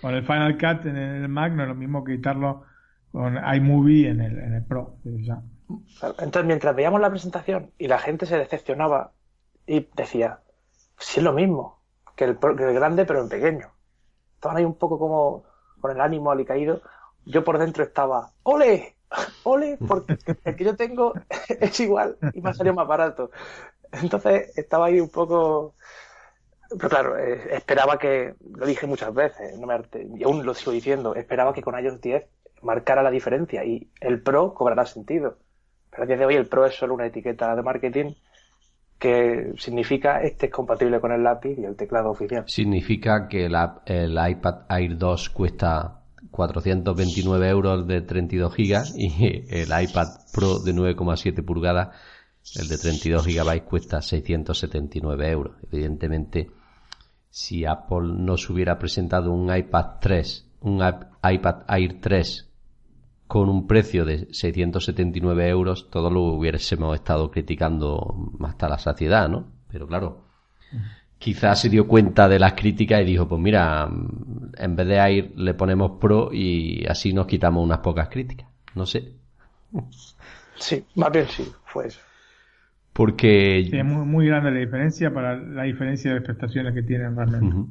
Con el Final Cut en el Mac no es lo mismo que editarlo con iMovie en el, en el Pro. Entonces, mientras veíamos la presentación y la gente se decepcionaba y decía, sí es lo mismo que el, grande, pero en pequeño. Estaban ahí un poco como con el ánimo alicaído. Yo por dentro estaba, ¡ole! ¡ole! Porque el que yo tengo es igual y me ha salido más barato. Entonces estaba ahí un poco pero claro, eh, esperaba que, lo dije muchas veces, no me y aún lo sigo diciendo, esperaba que con iOS 10 marcara la diferencia y el Pro cobrará sentido. Pero a día de hoy el Pro es solo una etiqueta de marketing que significa este es compatible con el lápiz y el teclado oficial. Significa que el iPad Air 2 cuesta 429 euros de 32 gigas y el iPad Pro de 9,7 pulgadas el de 32 GB cuesta 679 euros. Evidentemente, si Apple nos hubiera presentado un iPad 3, un iPad Air 3 con un precio de 679 euros, todos lo hubiésemos estado criticando hasta la saciedad, ¿no? Pero claro, quizás se dio cuenta de las críticas y dijo, pues mira, en vez de Air le ponemos Pro y así nos quitamos unas pocas críticas. No sé. Sí, más bien sí, fue eso. Porque... es muy, grande la diferencia para la diferencia de prestaciones que tienen realmente.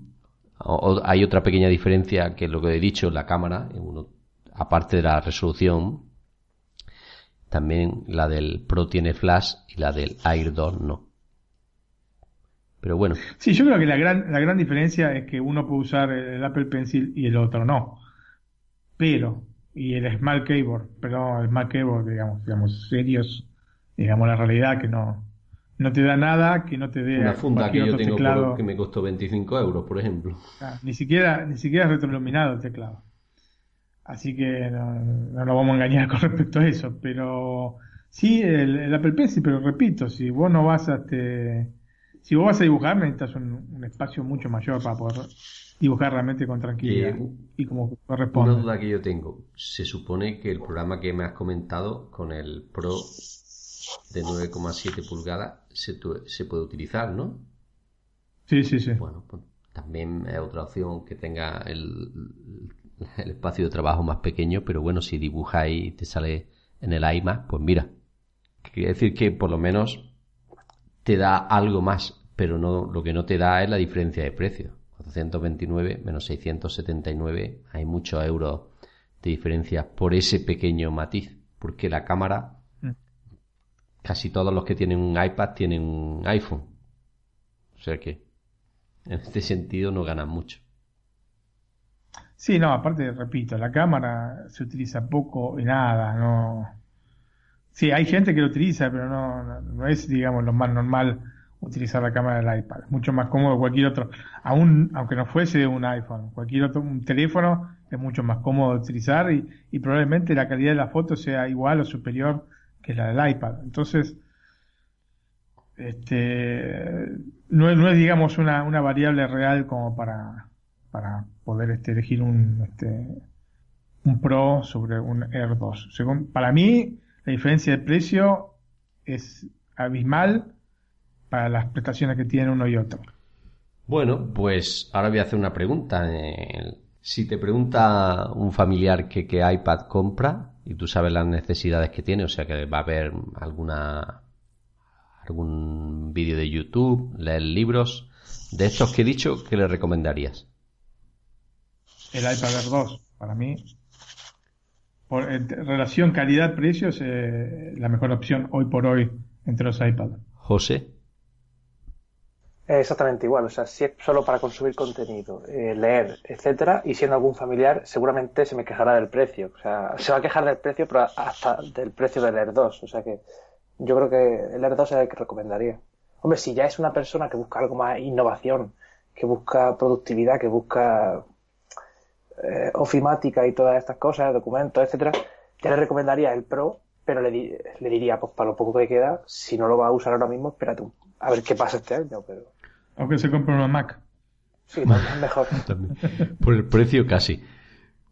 hay otra pequeña diferencia que es lo que he dicho, la cámara. Aparte de la resolución, también la del Pro tiene flash y la del Air 2 no. Pero bueno. Sí, yo creo que la gran, la gran diferencia es que uno puede usar el Apple Pencil y el otro no. Pero, y el Smart Keyboard, pero el Smart Keyboard, digamos, digamos, serios, digamos, la realidad que no, no te da nada, que no te dé una funda que yo tengo que me costó 25 euros, por ejemplo. Ah, ni siquiera, ni siquiera es retroiluminado el teclado. Así que no, no, nos vamos a engañar con respecto a eso. Pero sí, el, Apple Pencil, pero repito, si vos no vas a este, si vos vas a dibujar, necesitas un, espacio mucho mayor para poder dibujar realmente con tranquilidad eh, y como corresponde. Una duda que yo tengo. Se supone que el programa que me has comentado con el Pro de 9,7 pulgadas se, se, puede utilizar, ¿no? Sí, sí, sí. Bueno, pues también es otra opción que tenga el, el espacio de trabajo más pequeño, pero bueno, si dibujáis y te sale en el iMac, pues mira. Quiere decir que por lo menos te da algo más, pero no, lo que no te da es la diferencia de precio. 429 menos 679, hay muchos euros de diferencia por ese pequeño matiz, porque la cámara casi todos los que tienen un iPad tienen un iPhone. O sea que en este sentido no ganan mucho. Sí, no, aparte, repito, la cámara se utiliza poco y nada, no. Sí, hay gente que lo utiliza, pero no, es, digamos, lo más normal utilizar la cámara del iPad. Es mucho más cómodo cualquier otro, aún aunque no fuese un iPhone, cualquier otro un teléfono es mucho más cómodo de utilizar y, y probablemente la calidad de la foto sea igual o superior que la del iPad. Entonces, este, no, no es, digamos, una, una variable real como para, para poder este, elegir un, este, un Pro sobre un Air 2. Según, para mí, la diferencia de precio es abismal para las prestaciones que tiene uno y otro. Bueno, pues ahora voy a hacer una pregunta. Si te pregunta un familiar que qué iPad compra, y tú sabes las necesidades que tiene, o sea que va a haber alguna algún vídeo de YouTube, leer libros, de estos que he dicho, ¿qué le recomendarías? El iPad Air 2, para mí, por relación calidad-precio es eh, la mejor opción hoy por hoy entre los iPads. José. Exactamente igual, o sea, si es solo para consumir contenido, eh, leer, etcétera, y siendo algún familiar, seguramente se me quejará del precio. O sea, se va a quejar del precio, pero hasta del precio del Air 2. O sea que yo creo que el Air 2 es el que recomendaría. Hombre, si ya es una persona que busca algo más innovación, que busca productividad, que busca eh, ofimática y todas estas cosas, documentos, etcétera, ya le recomendaría el Pro, pero le, le diría, pues para lo poco que queda, si no lo va a usar ahora mismo, espérate a ver qué pasa este año, pero aunque se compre una Mac. Sí, mejor. Por el precio casi.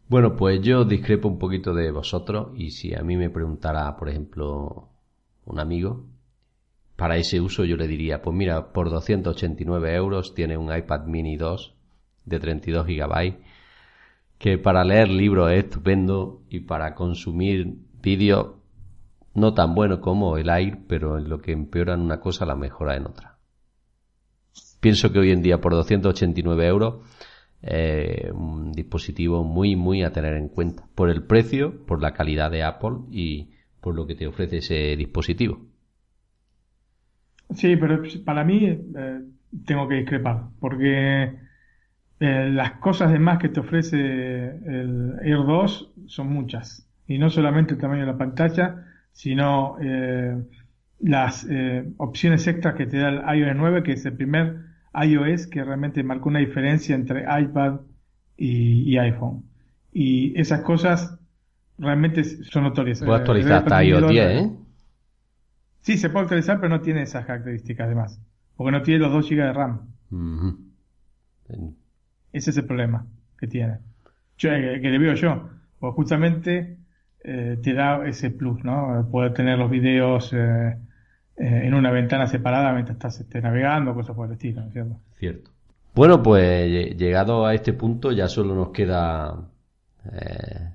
Bueno, pues yo discrepo un poquito de vosotros y si a mí me preguntara, por ejemplo, un amigo, para ese uso yo le diría, pues mira, por 289 euros tiene un iPad mini 2 de 32 gigabytes, que para leer libros es estupendo y para consumir vídeos no tan bueno como el Air, pero en lo que empeoran una cosa la mejora en otra. Pienso que hoy en día por 289 euros eh, un dispositivo muy muy a tener en cuenta por el precio, por la calidad de Apple y por lo que te ofrece ese dispositivo. Sí, pero para mí eh, tengo que discrepar porque eh, las cosas de más que te ofrece el Air 2 son muchas y no solamente el tamaño de la pantalla, sino las opciones extras que te da el iOS 9, que es el primer iOS que realmente marcó una diferencia entre iPad y, iPhone. Y esas cosas realmente son notorias. Puedo actualizar hasta iOS 10, ¿eh? Sí, se puede actualizar, pero no tiene esas características además. Porque no tiene los 2 GB de RAM. Ese es el problema que tiene. Yo, eh, que le veo yo. Porque justamente eh, te da ese plus, ¿no? Poder tener los videos eh, en una ventana separada mientras estás este, navegando, cosas por el estilo, ¿no es cierto? Cierto. Bueno, pues llegado a este punto ya solo nos queda eh,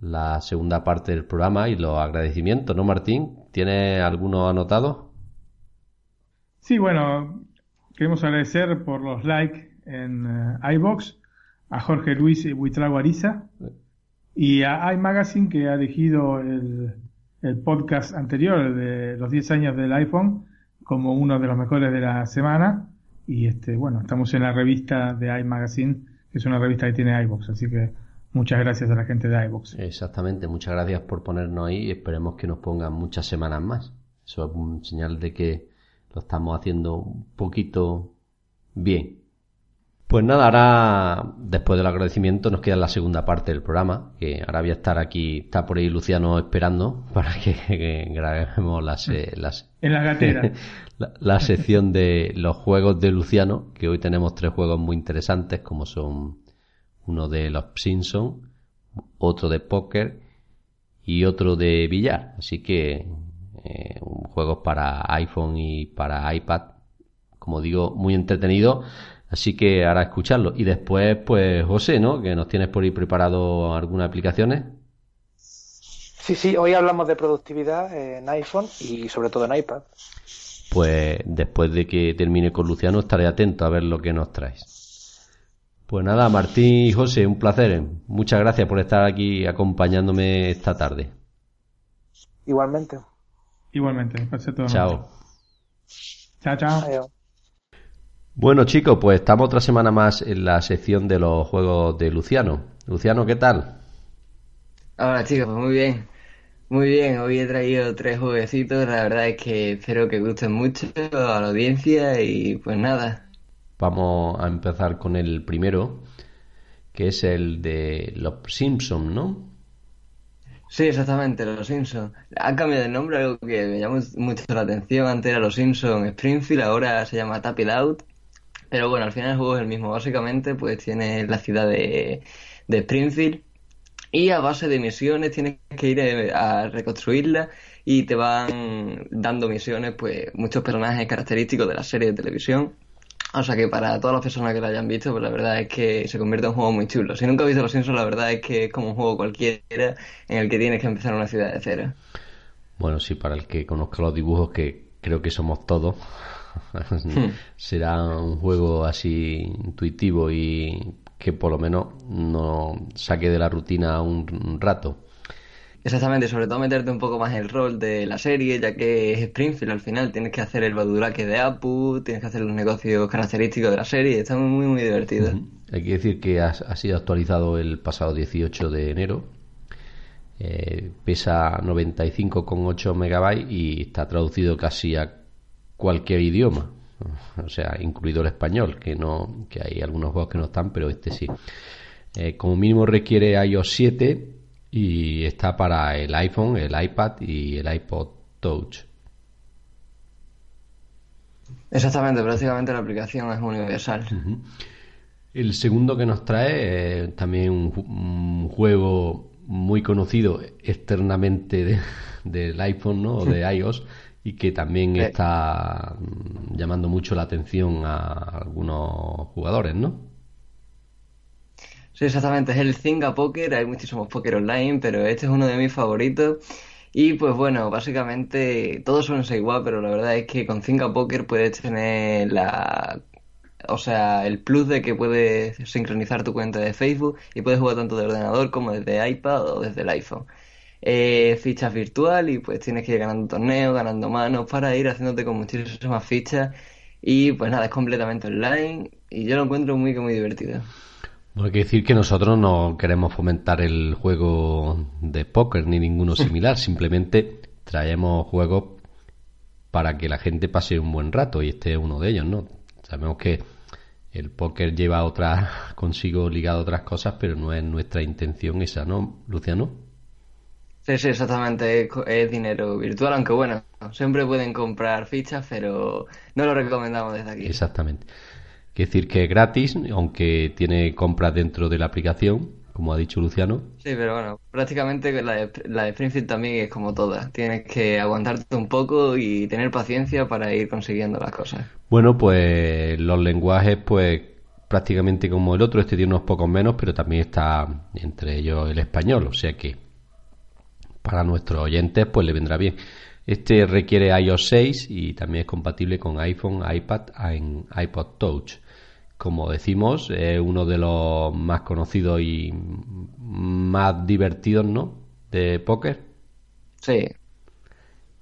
la segunda parte del programa y los agradecimientos, ¿no, Martín? ¿Tiene alguno anotado? Sí, bueno, queremos agradecer por los likes en eh, iBox a Jorge Luis Buitrago Ariza, y a iMagazine que ha elegido el, el podcast anterior de los 10 años del iPhone como uno de los mejores de la semana. Y este, bueno, estamos en la revista de iMagazine, que es una revista que tiene iBox, así que muchas gracias a la gente de iBox. Exactamente, muchas gracias por ponernos ahí y esperemos que nos pongan muchas semanas más. Eso es un señal de que lo estamos haciendo un poquito bien. Pues nada, ahora después del agradecimiento nos queda la segunda parte del programa, que ahora voy a estar aquí, está por ahí Luciano esperando para que, grabemos las, las, en la gatera. la, la, sección de los juegos de Luciano, que hoy tenemos tres juegos muy interesantes, como son uno de los Simpsons, otro de póker y otro de billar. Así que eh, juegos para iPhone y para iPad, como digo, muy entretenido Así que ahora escucharlo. Y después, pues, José, ¿no? Que nos tienes por ahí preparado algunas aplicaciones. Sí, sí, hoy hablamos de productividad en iPhone y sobre todo en iPad. Pues después de que termine con Luciano estaré atento a ver lo que nos traes. Pues nada, Martín y José, un placer. Muchas gracias por estar aquí acompañándome esta tarde. Igualmente. Igualmente, todo. Chao. Chao, chao. Adiós. Bueno chicos, pues estamos otra semana más en la sección de los juegos de Luciano. Luciano, ¿qué tal? Hola chicos, pues muy bien. Muy bien, hoy he traído tres jueguecitos, la verdad es que espero que gusten mucho a la audiencia y pues nada. Vamos a empezar con el primero, que es el de los Simpsons, ¿no? Sí, exactamente, Los Simpsons. Han cambiado de nombre, algo que me llamó mucho la atención. Antes era Los Simpsons Springfield, ahora se llama Tap It Out. Pero bueno, al final el juego es el mismo. Básicamente, pues tiene la ciudad de, Springfield y a base de misiones tienes que ir eh, a reconstruirla y te van dando misiones, pues muchos personajes característicos de la serie de televisión. O sea que para todas las personas que la hayan visto, pues la verdad es que se convierte en un juego muy chulo. Si nunca has visto Los Simpsons, la verdad es que es como un juego cualquiera en el que tienes que empezar una ciudad de cero. Bueno, sí, para el que conozca los dibujos, que creo que somos todos. será un juego así intuitivo y que por lo menos no saque de la rutina un rato. Exactamente, sobre todo meterte un poco más en el rol de la serie, ya que es Springfield al final, tienes que hacer el badulaque de Apu, tienes que hacer los negocios característicos de la serie, está muy muy divertido. Hay que decir que ha, sido actualizado el pasado 18 de enero, eh, pesa 95,8 megabytes y está traducido casi a cualquier idioma, o sea, incluido el español, que no, que hay algunos juegos que no están, pero este sí. Eh, como mínimo requiere iOS 7 y está para el iPhone, el iPad y el iPod Touch. Exactamente, prácticamente la aplicación es universal. El segundo que nos trae es también un, juego muy conocido externamente del iPhone ¿no? o de iOS, y que también está mm, llamando mucho la atención a algunos jugadores, ¿no? Sí, exactamente, es el Zinga Poker, hay muchísimos poker online, pero este es uno de mis favoritos. Y pues bueno, básicamente todos suelen ser igual, pero la verdad es que con Zinga Poker puedes tener la o sea, el plus de que puedes sincronizar tu cuenta de Facebook y puedes jugar tanto de ordenador como desde iPad o desde el iPhone eh, fichas virtual y pues tienes que ir ganando torneos, ganando manos para ir haciéndote con muchísimas fichas y pues nada, es completamente online y yo lo encuentro muy muy divertido. Bueno, hay que decir que nosotros no queremos fomentar el juego de póker ni ninguno similar, simplemente traemos juegos para que la gente pase un buen rato y este es uno de ellos, ¿no? Sabemos que el póker lleva otra consigo ligado otras cosas, pero no es nuestra intención esa, ¿no, Luciano? Sí, sí, exactamente, es, dinero virtual, aunque bueno, siempre pueden comprar fichas, pero no lo recomendamos desde aquí. Exactamente. Quiere decir que es gratis, aunque tiene compras dentro de la aplicación, como ha dicho Luciano. Sí, pero bueno, prácticamente la de, la de Springfield también es como todas. Tienes que aguantarte un poco y tener paciencia para ir consiguiendo las cosas. Bueno, pues los lenguajes, pues prácticamente como el otro, este tiene unos pocos menos, pero también está entre ellos el español, o sea que para nuestros oyentes pues le vendrá bien. Este requiere iOS 6 y también es compatible con iPhone, iPad y iPod Touch. como decimos, es uno de los más conocidos y más divertidos, ¿no? De póker. Sí,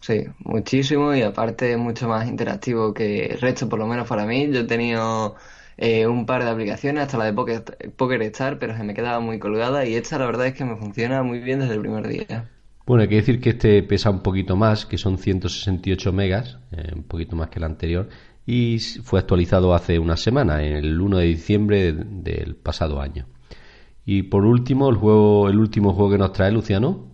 sí, muchísimo y aparte mucho más interactivo que el resto, por lo menos para mí. Yo he tenido eh, un par de aplicaciones, hasta la de Poker, Poker Star, pero se me quedaba muy colgada y esta la verdad es que me funciona muy bien desde el primer día. Bueno, hay que decir que este pesa un poquito más, que son 168 megas, eh, un poquito más que el anterior, y fue actualizado hace una semana, el 1 de diciembre del pasado año. Y por último, el juego, el último juego que nos trae Luciano.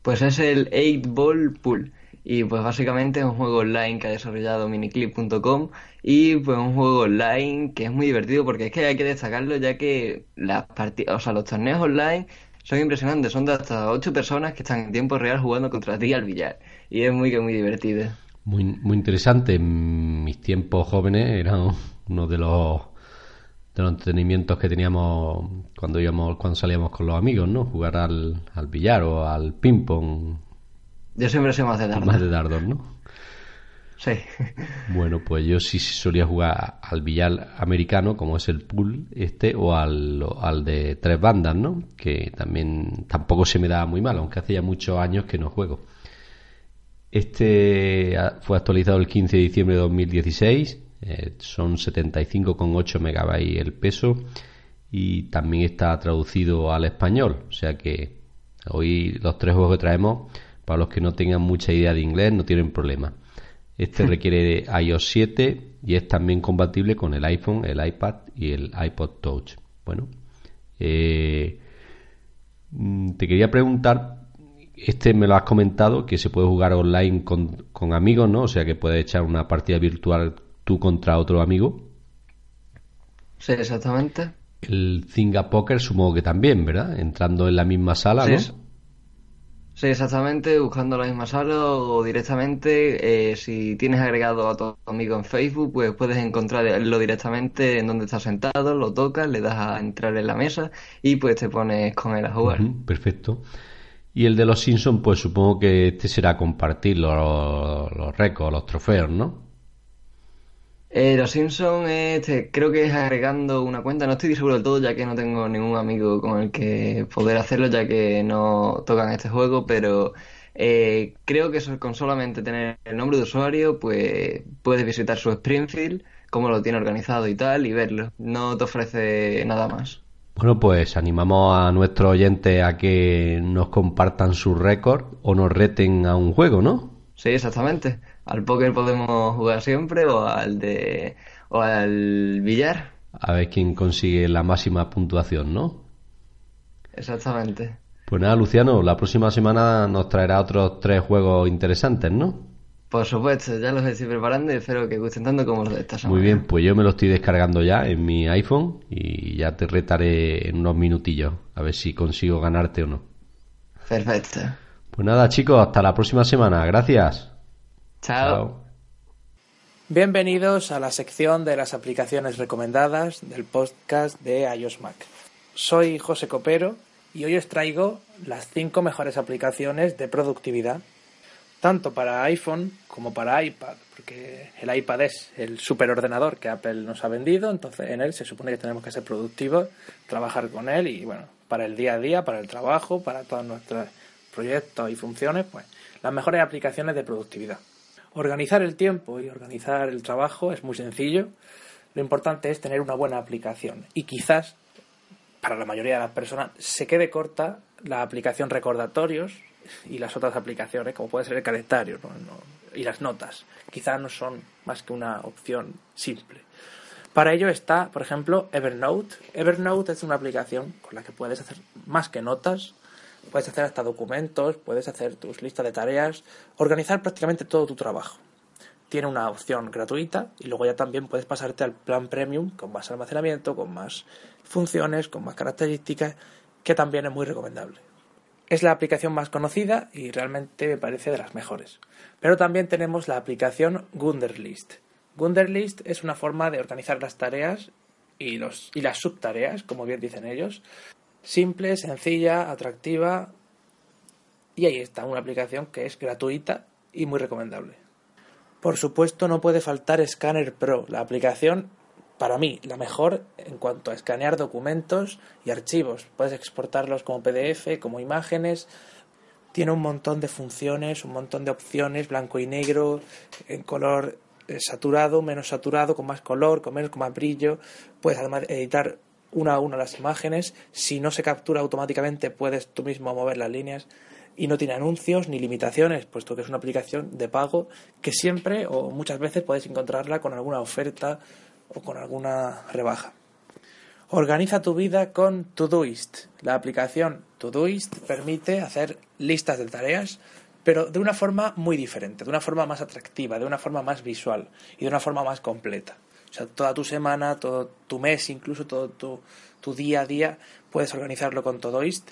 Pues es el 8 Ball Pool. Y pues básicamente es un juego online que ha desarrollado miniclip.com y pues un juego online que es muy divertido porque es que hay que destacarlo ya que las partidas, o sea, los torneos online son impresionantes, son de hasta 8 personas que están en tiempo real jugando contra ti al billar y es muy muy divertido. Muy, muy interesante. En mis tiempos jóvenes era uno de los de los entretenimientos que teníamos cuando íbamos cuando salíamos con los amigos, ¿no? Jugar al, al billar o al ping pong. Yo siempre soy más de dardos. Más de dardos, ¿no? Sí. Bueno, pues yo sí solía jugar al billar americano, como es el pool este, o al, al de tres bandas, ¿no? Que también tampoco se me daba muy mal, aunque hace ya muchos años que no juego. Este fue actualizado el 15 de diciembre de 2016. Eh, son 75,8 megabytes el peso y también está traducido al español. O sea que hoy los tres juegos que traemos, para los que no tengan mucha idea de inglés, no tienen problema. Este requiere iOS 7 y es también compatible con el iPhone, el iPad y el iPod Touch. Bueno, eh, mm, te quería preguntar este me lo has comentado, que se puede jugar online con, con amigos, ¿no? O sea, que puedes echar una partida virtual tú contra otro amigo. Sí, exactamente. El Zinga Poker supongo que también, ¿verdad? Entrando en la misma sala, ¿no? Sí, exactamente, buscando la misma sala o directamente, eh, si tienes agregado a tu amigo en Facebook, pues puedes encontrarlo directamente en donde está sentado, lo tocas, le das a entrar en la mesa y pues te pones con él a jugar. perfecto. Y el de los Simpsons, pues supongo que este será compartir los, los récords, los trofeos, ¿no? Eh, los Simpsons, este, creo que es agregando una cuenta, no estoy seguro del todo ya que no tengo ningún amigo con el que poder hacerlo ya que no tocan este juego, pero eh, creo que con solamente tener el nombre de usuario, pues puedes visitar su Springfield, cómo lo tiene organizado y tal, y verlo. No te ofrece nada más. Bueno, pues animamos a nuestros oyentes a que nos compartan su récord o nos reten a un juego, ¿no? Sí, exactamente. Al póker podemos jugar siempre o al de o al billar. A ver quién consigue la máxima puntuación, ¿no? Exactamente. Pues nada, Luciano, la próxima semana nos traerá otros tres juegos interesantes, ¿no? Por supuesto, ya los estoy preparando y espero que gusten tanto como los de esta semana. Muy bien, pues yo me lo estoy descargando ya en mi iPhone y ya te retaré en unos minutillos a ver si consigo ganarte o no. Perfecto. Pues nada, chicos, hasta la próxima semana. Gracias. Chao. Bienvenidos a la sección de las aplicaciones recomendadas del podcast de iOS Mac. Soy José Copero y hoy os traigo las cinco mejores aplicaciones de productividad tanto para iPhone como para iPad, porque el iPad es el superordenador que Apple nos ha vendido, entonces en él se supone que tenemos que ser productivos, trabajar con él y bueno, para el día a día, para el trabajo, para todos nuestros proyectos y funciones, pues las mejores aplicaciones de productividad. Organizar el tiempo y organizar el trabajo es muy sencillo. Lo importante es tener una buena aplicación y quizás para la mayoría de las personas se quede corta la aplicación recordatorios y las otras aplicaciones, como puede ser el calendario y las notas. Quizás no son más que una opción simple. Para ello está, por ejemplo, Evernote. Evernote es una aplicación con la que puedes hacer más que notas, puedes hacer hasta documentos, puedes hacer tus listas de tareas, organizar prácticamente todo tu trabajo. Tiene una opción gratuita y luego ya también puedes pasarte al plan premium con más almacenamiento, con más funciones, con más características, que también es muy recomendable. Es la aplicación más conocida y realmente me parece de las mejores. Pero también tenemos la aplicación Gunderlist. Gunderlist es una forma de organizar las tareas y, los, y las subtareas, como bien dicen ellos. Simple, sencilla, atractiva. Y ahí está, una aplicación que es gratuita y muy recomendable. Por supuesto, no puede faltar Scanner Pro, la aplicación para mí, la mejor en cuanto a escanear documentos y archivos. Puedes exportarlos como PDF, como imágenes. Tiene un montón de funciones, un montón de opciones, blanco y negro, en color eh, saturado, menos saturado, con más color, con menos, con más brillo. Puedes además editar una a una las imágenes. Si no se captura automáticamente, puedes tú mismo mover las líneas. Y no tiene anuncios ni limitaciones, puesto que es una aplicación de pago que siempre o muchas veces puedes encontrarla con alguna oferta o con alguna rebaja. Organiza tu vida con Todoist. La aplicación Todoist permite hacer listas de tareas, pero de una forma muy diferente, de una forma más atractiva, de una forma más visual y de una forma más completa. Sea, toda tu semana, todo tu mes, incluso todo tu, tu día a día, puedes organizarlo con Todoist.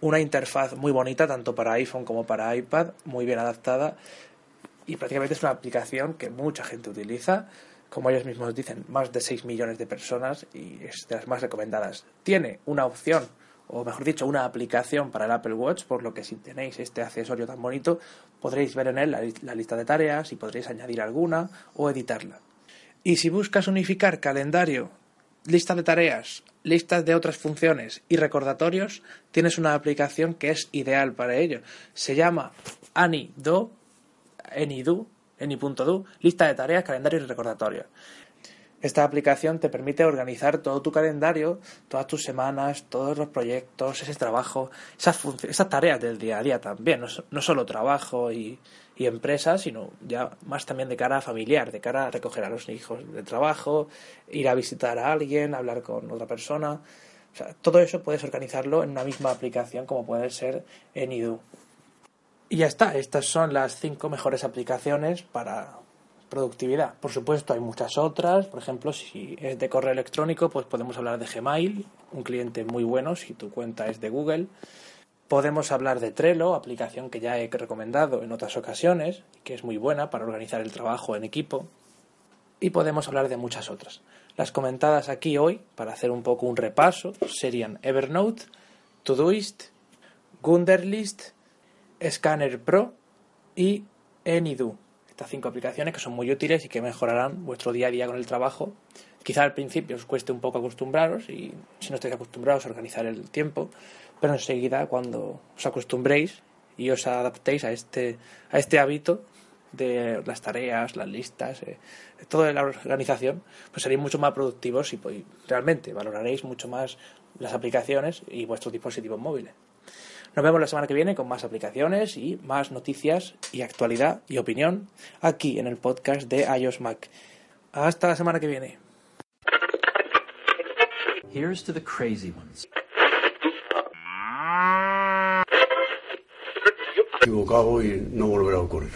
Una interfaz muy bonita, tanto para iPhone como para iPad, muy bien adaptada. Y prácticamente es una aplicación que mucha gente utiliza como ellos mismos dicen, más de 6 millones de personas y es de las más recomendadas. Tiene una opción, o mejor dicho, una aplicación para el Apple Watch, por lo que si tenéis este accesorio tan bonito, podréis ver en él la, lista de tareas y podréis añadir alguna o editarla. Y si buscas unificar calendario, lista de tareas, listas de otras funciones y recordatorios, tienes una aplicación que es ideal para ello. Se llama AnyDo, AnyDo, Eni.do, lista de tareas, calendario y recordatorio. Esta aplicación te permite organizar todo tu calendario, todas tus semanas, todos los proyectos, ese trabajo, esas, esas tareas del día a día también, no, solo trabajo y, y empresa, sino ya más también de cara a familiar, de cara a recoger a los hijos de trabajo, ir a visitar a alguien, hablar con otra persona. O sea, todo eso puedes organizarlo en una misma aplicación como puede ser en Idu. Y ya está, estas son las cinco mejores aplicaciones para productividad. Por supuesto, hay muchas otras. Por ejemplo, si es de correo electrónico, pues podemos hablar de Gmail, un cliente muy bueno si tu cuenta es de Google. Podemos hablar de Trello, aplicación que ya he recomendado en otras ocasiones, que es muy buena para organizar el trabajo en equipo. Y podemos hablar de muchas otras. Las comentadas aquí hoy, para hacer un poco un repaso, serían Evernote, Todoist, Gunderlist, Scanner Pro y Anydo. Estas cinco aplicaciones que son muy útiles y que mejorarán vuestro día a día con el trabajo. Quizá al principio os cueste un poco acostumbraros y si no estáis acostumbrados a organizar el tiempo, pero enseguida cuando os acostumbréis y os adaptéis a este, a este hábito de las tareas, las listas, eh, toda la organización, pues seréis mucho más productivos y pues, realmente valoraréis mucho más las aplicaciones y vuestros dispositivos móviles. Nos vemos la semana que viene con más aplicaciones y más noticias y actualidad y opinión aquí en el podcast de iOS Mac. Hasta la semana que viene. Equivocado y no volverá a ocurrir.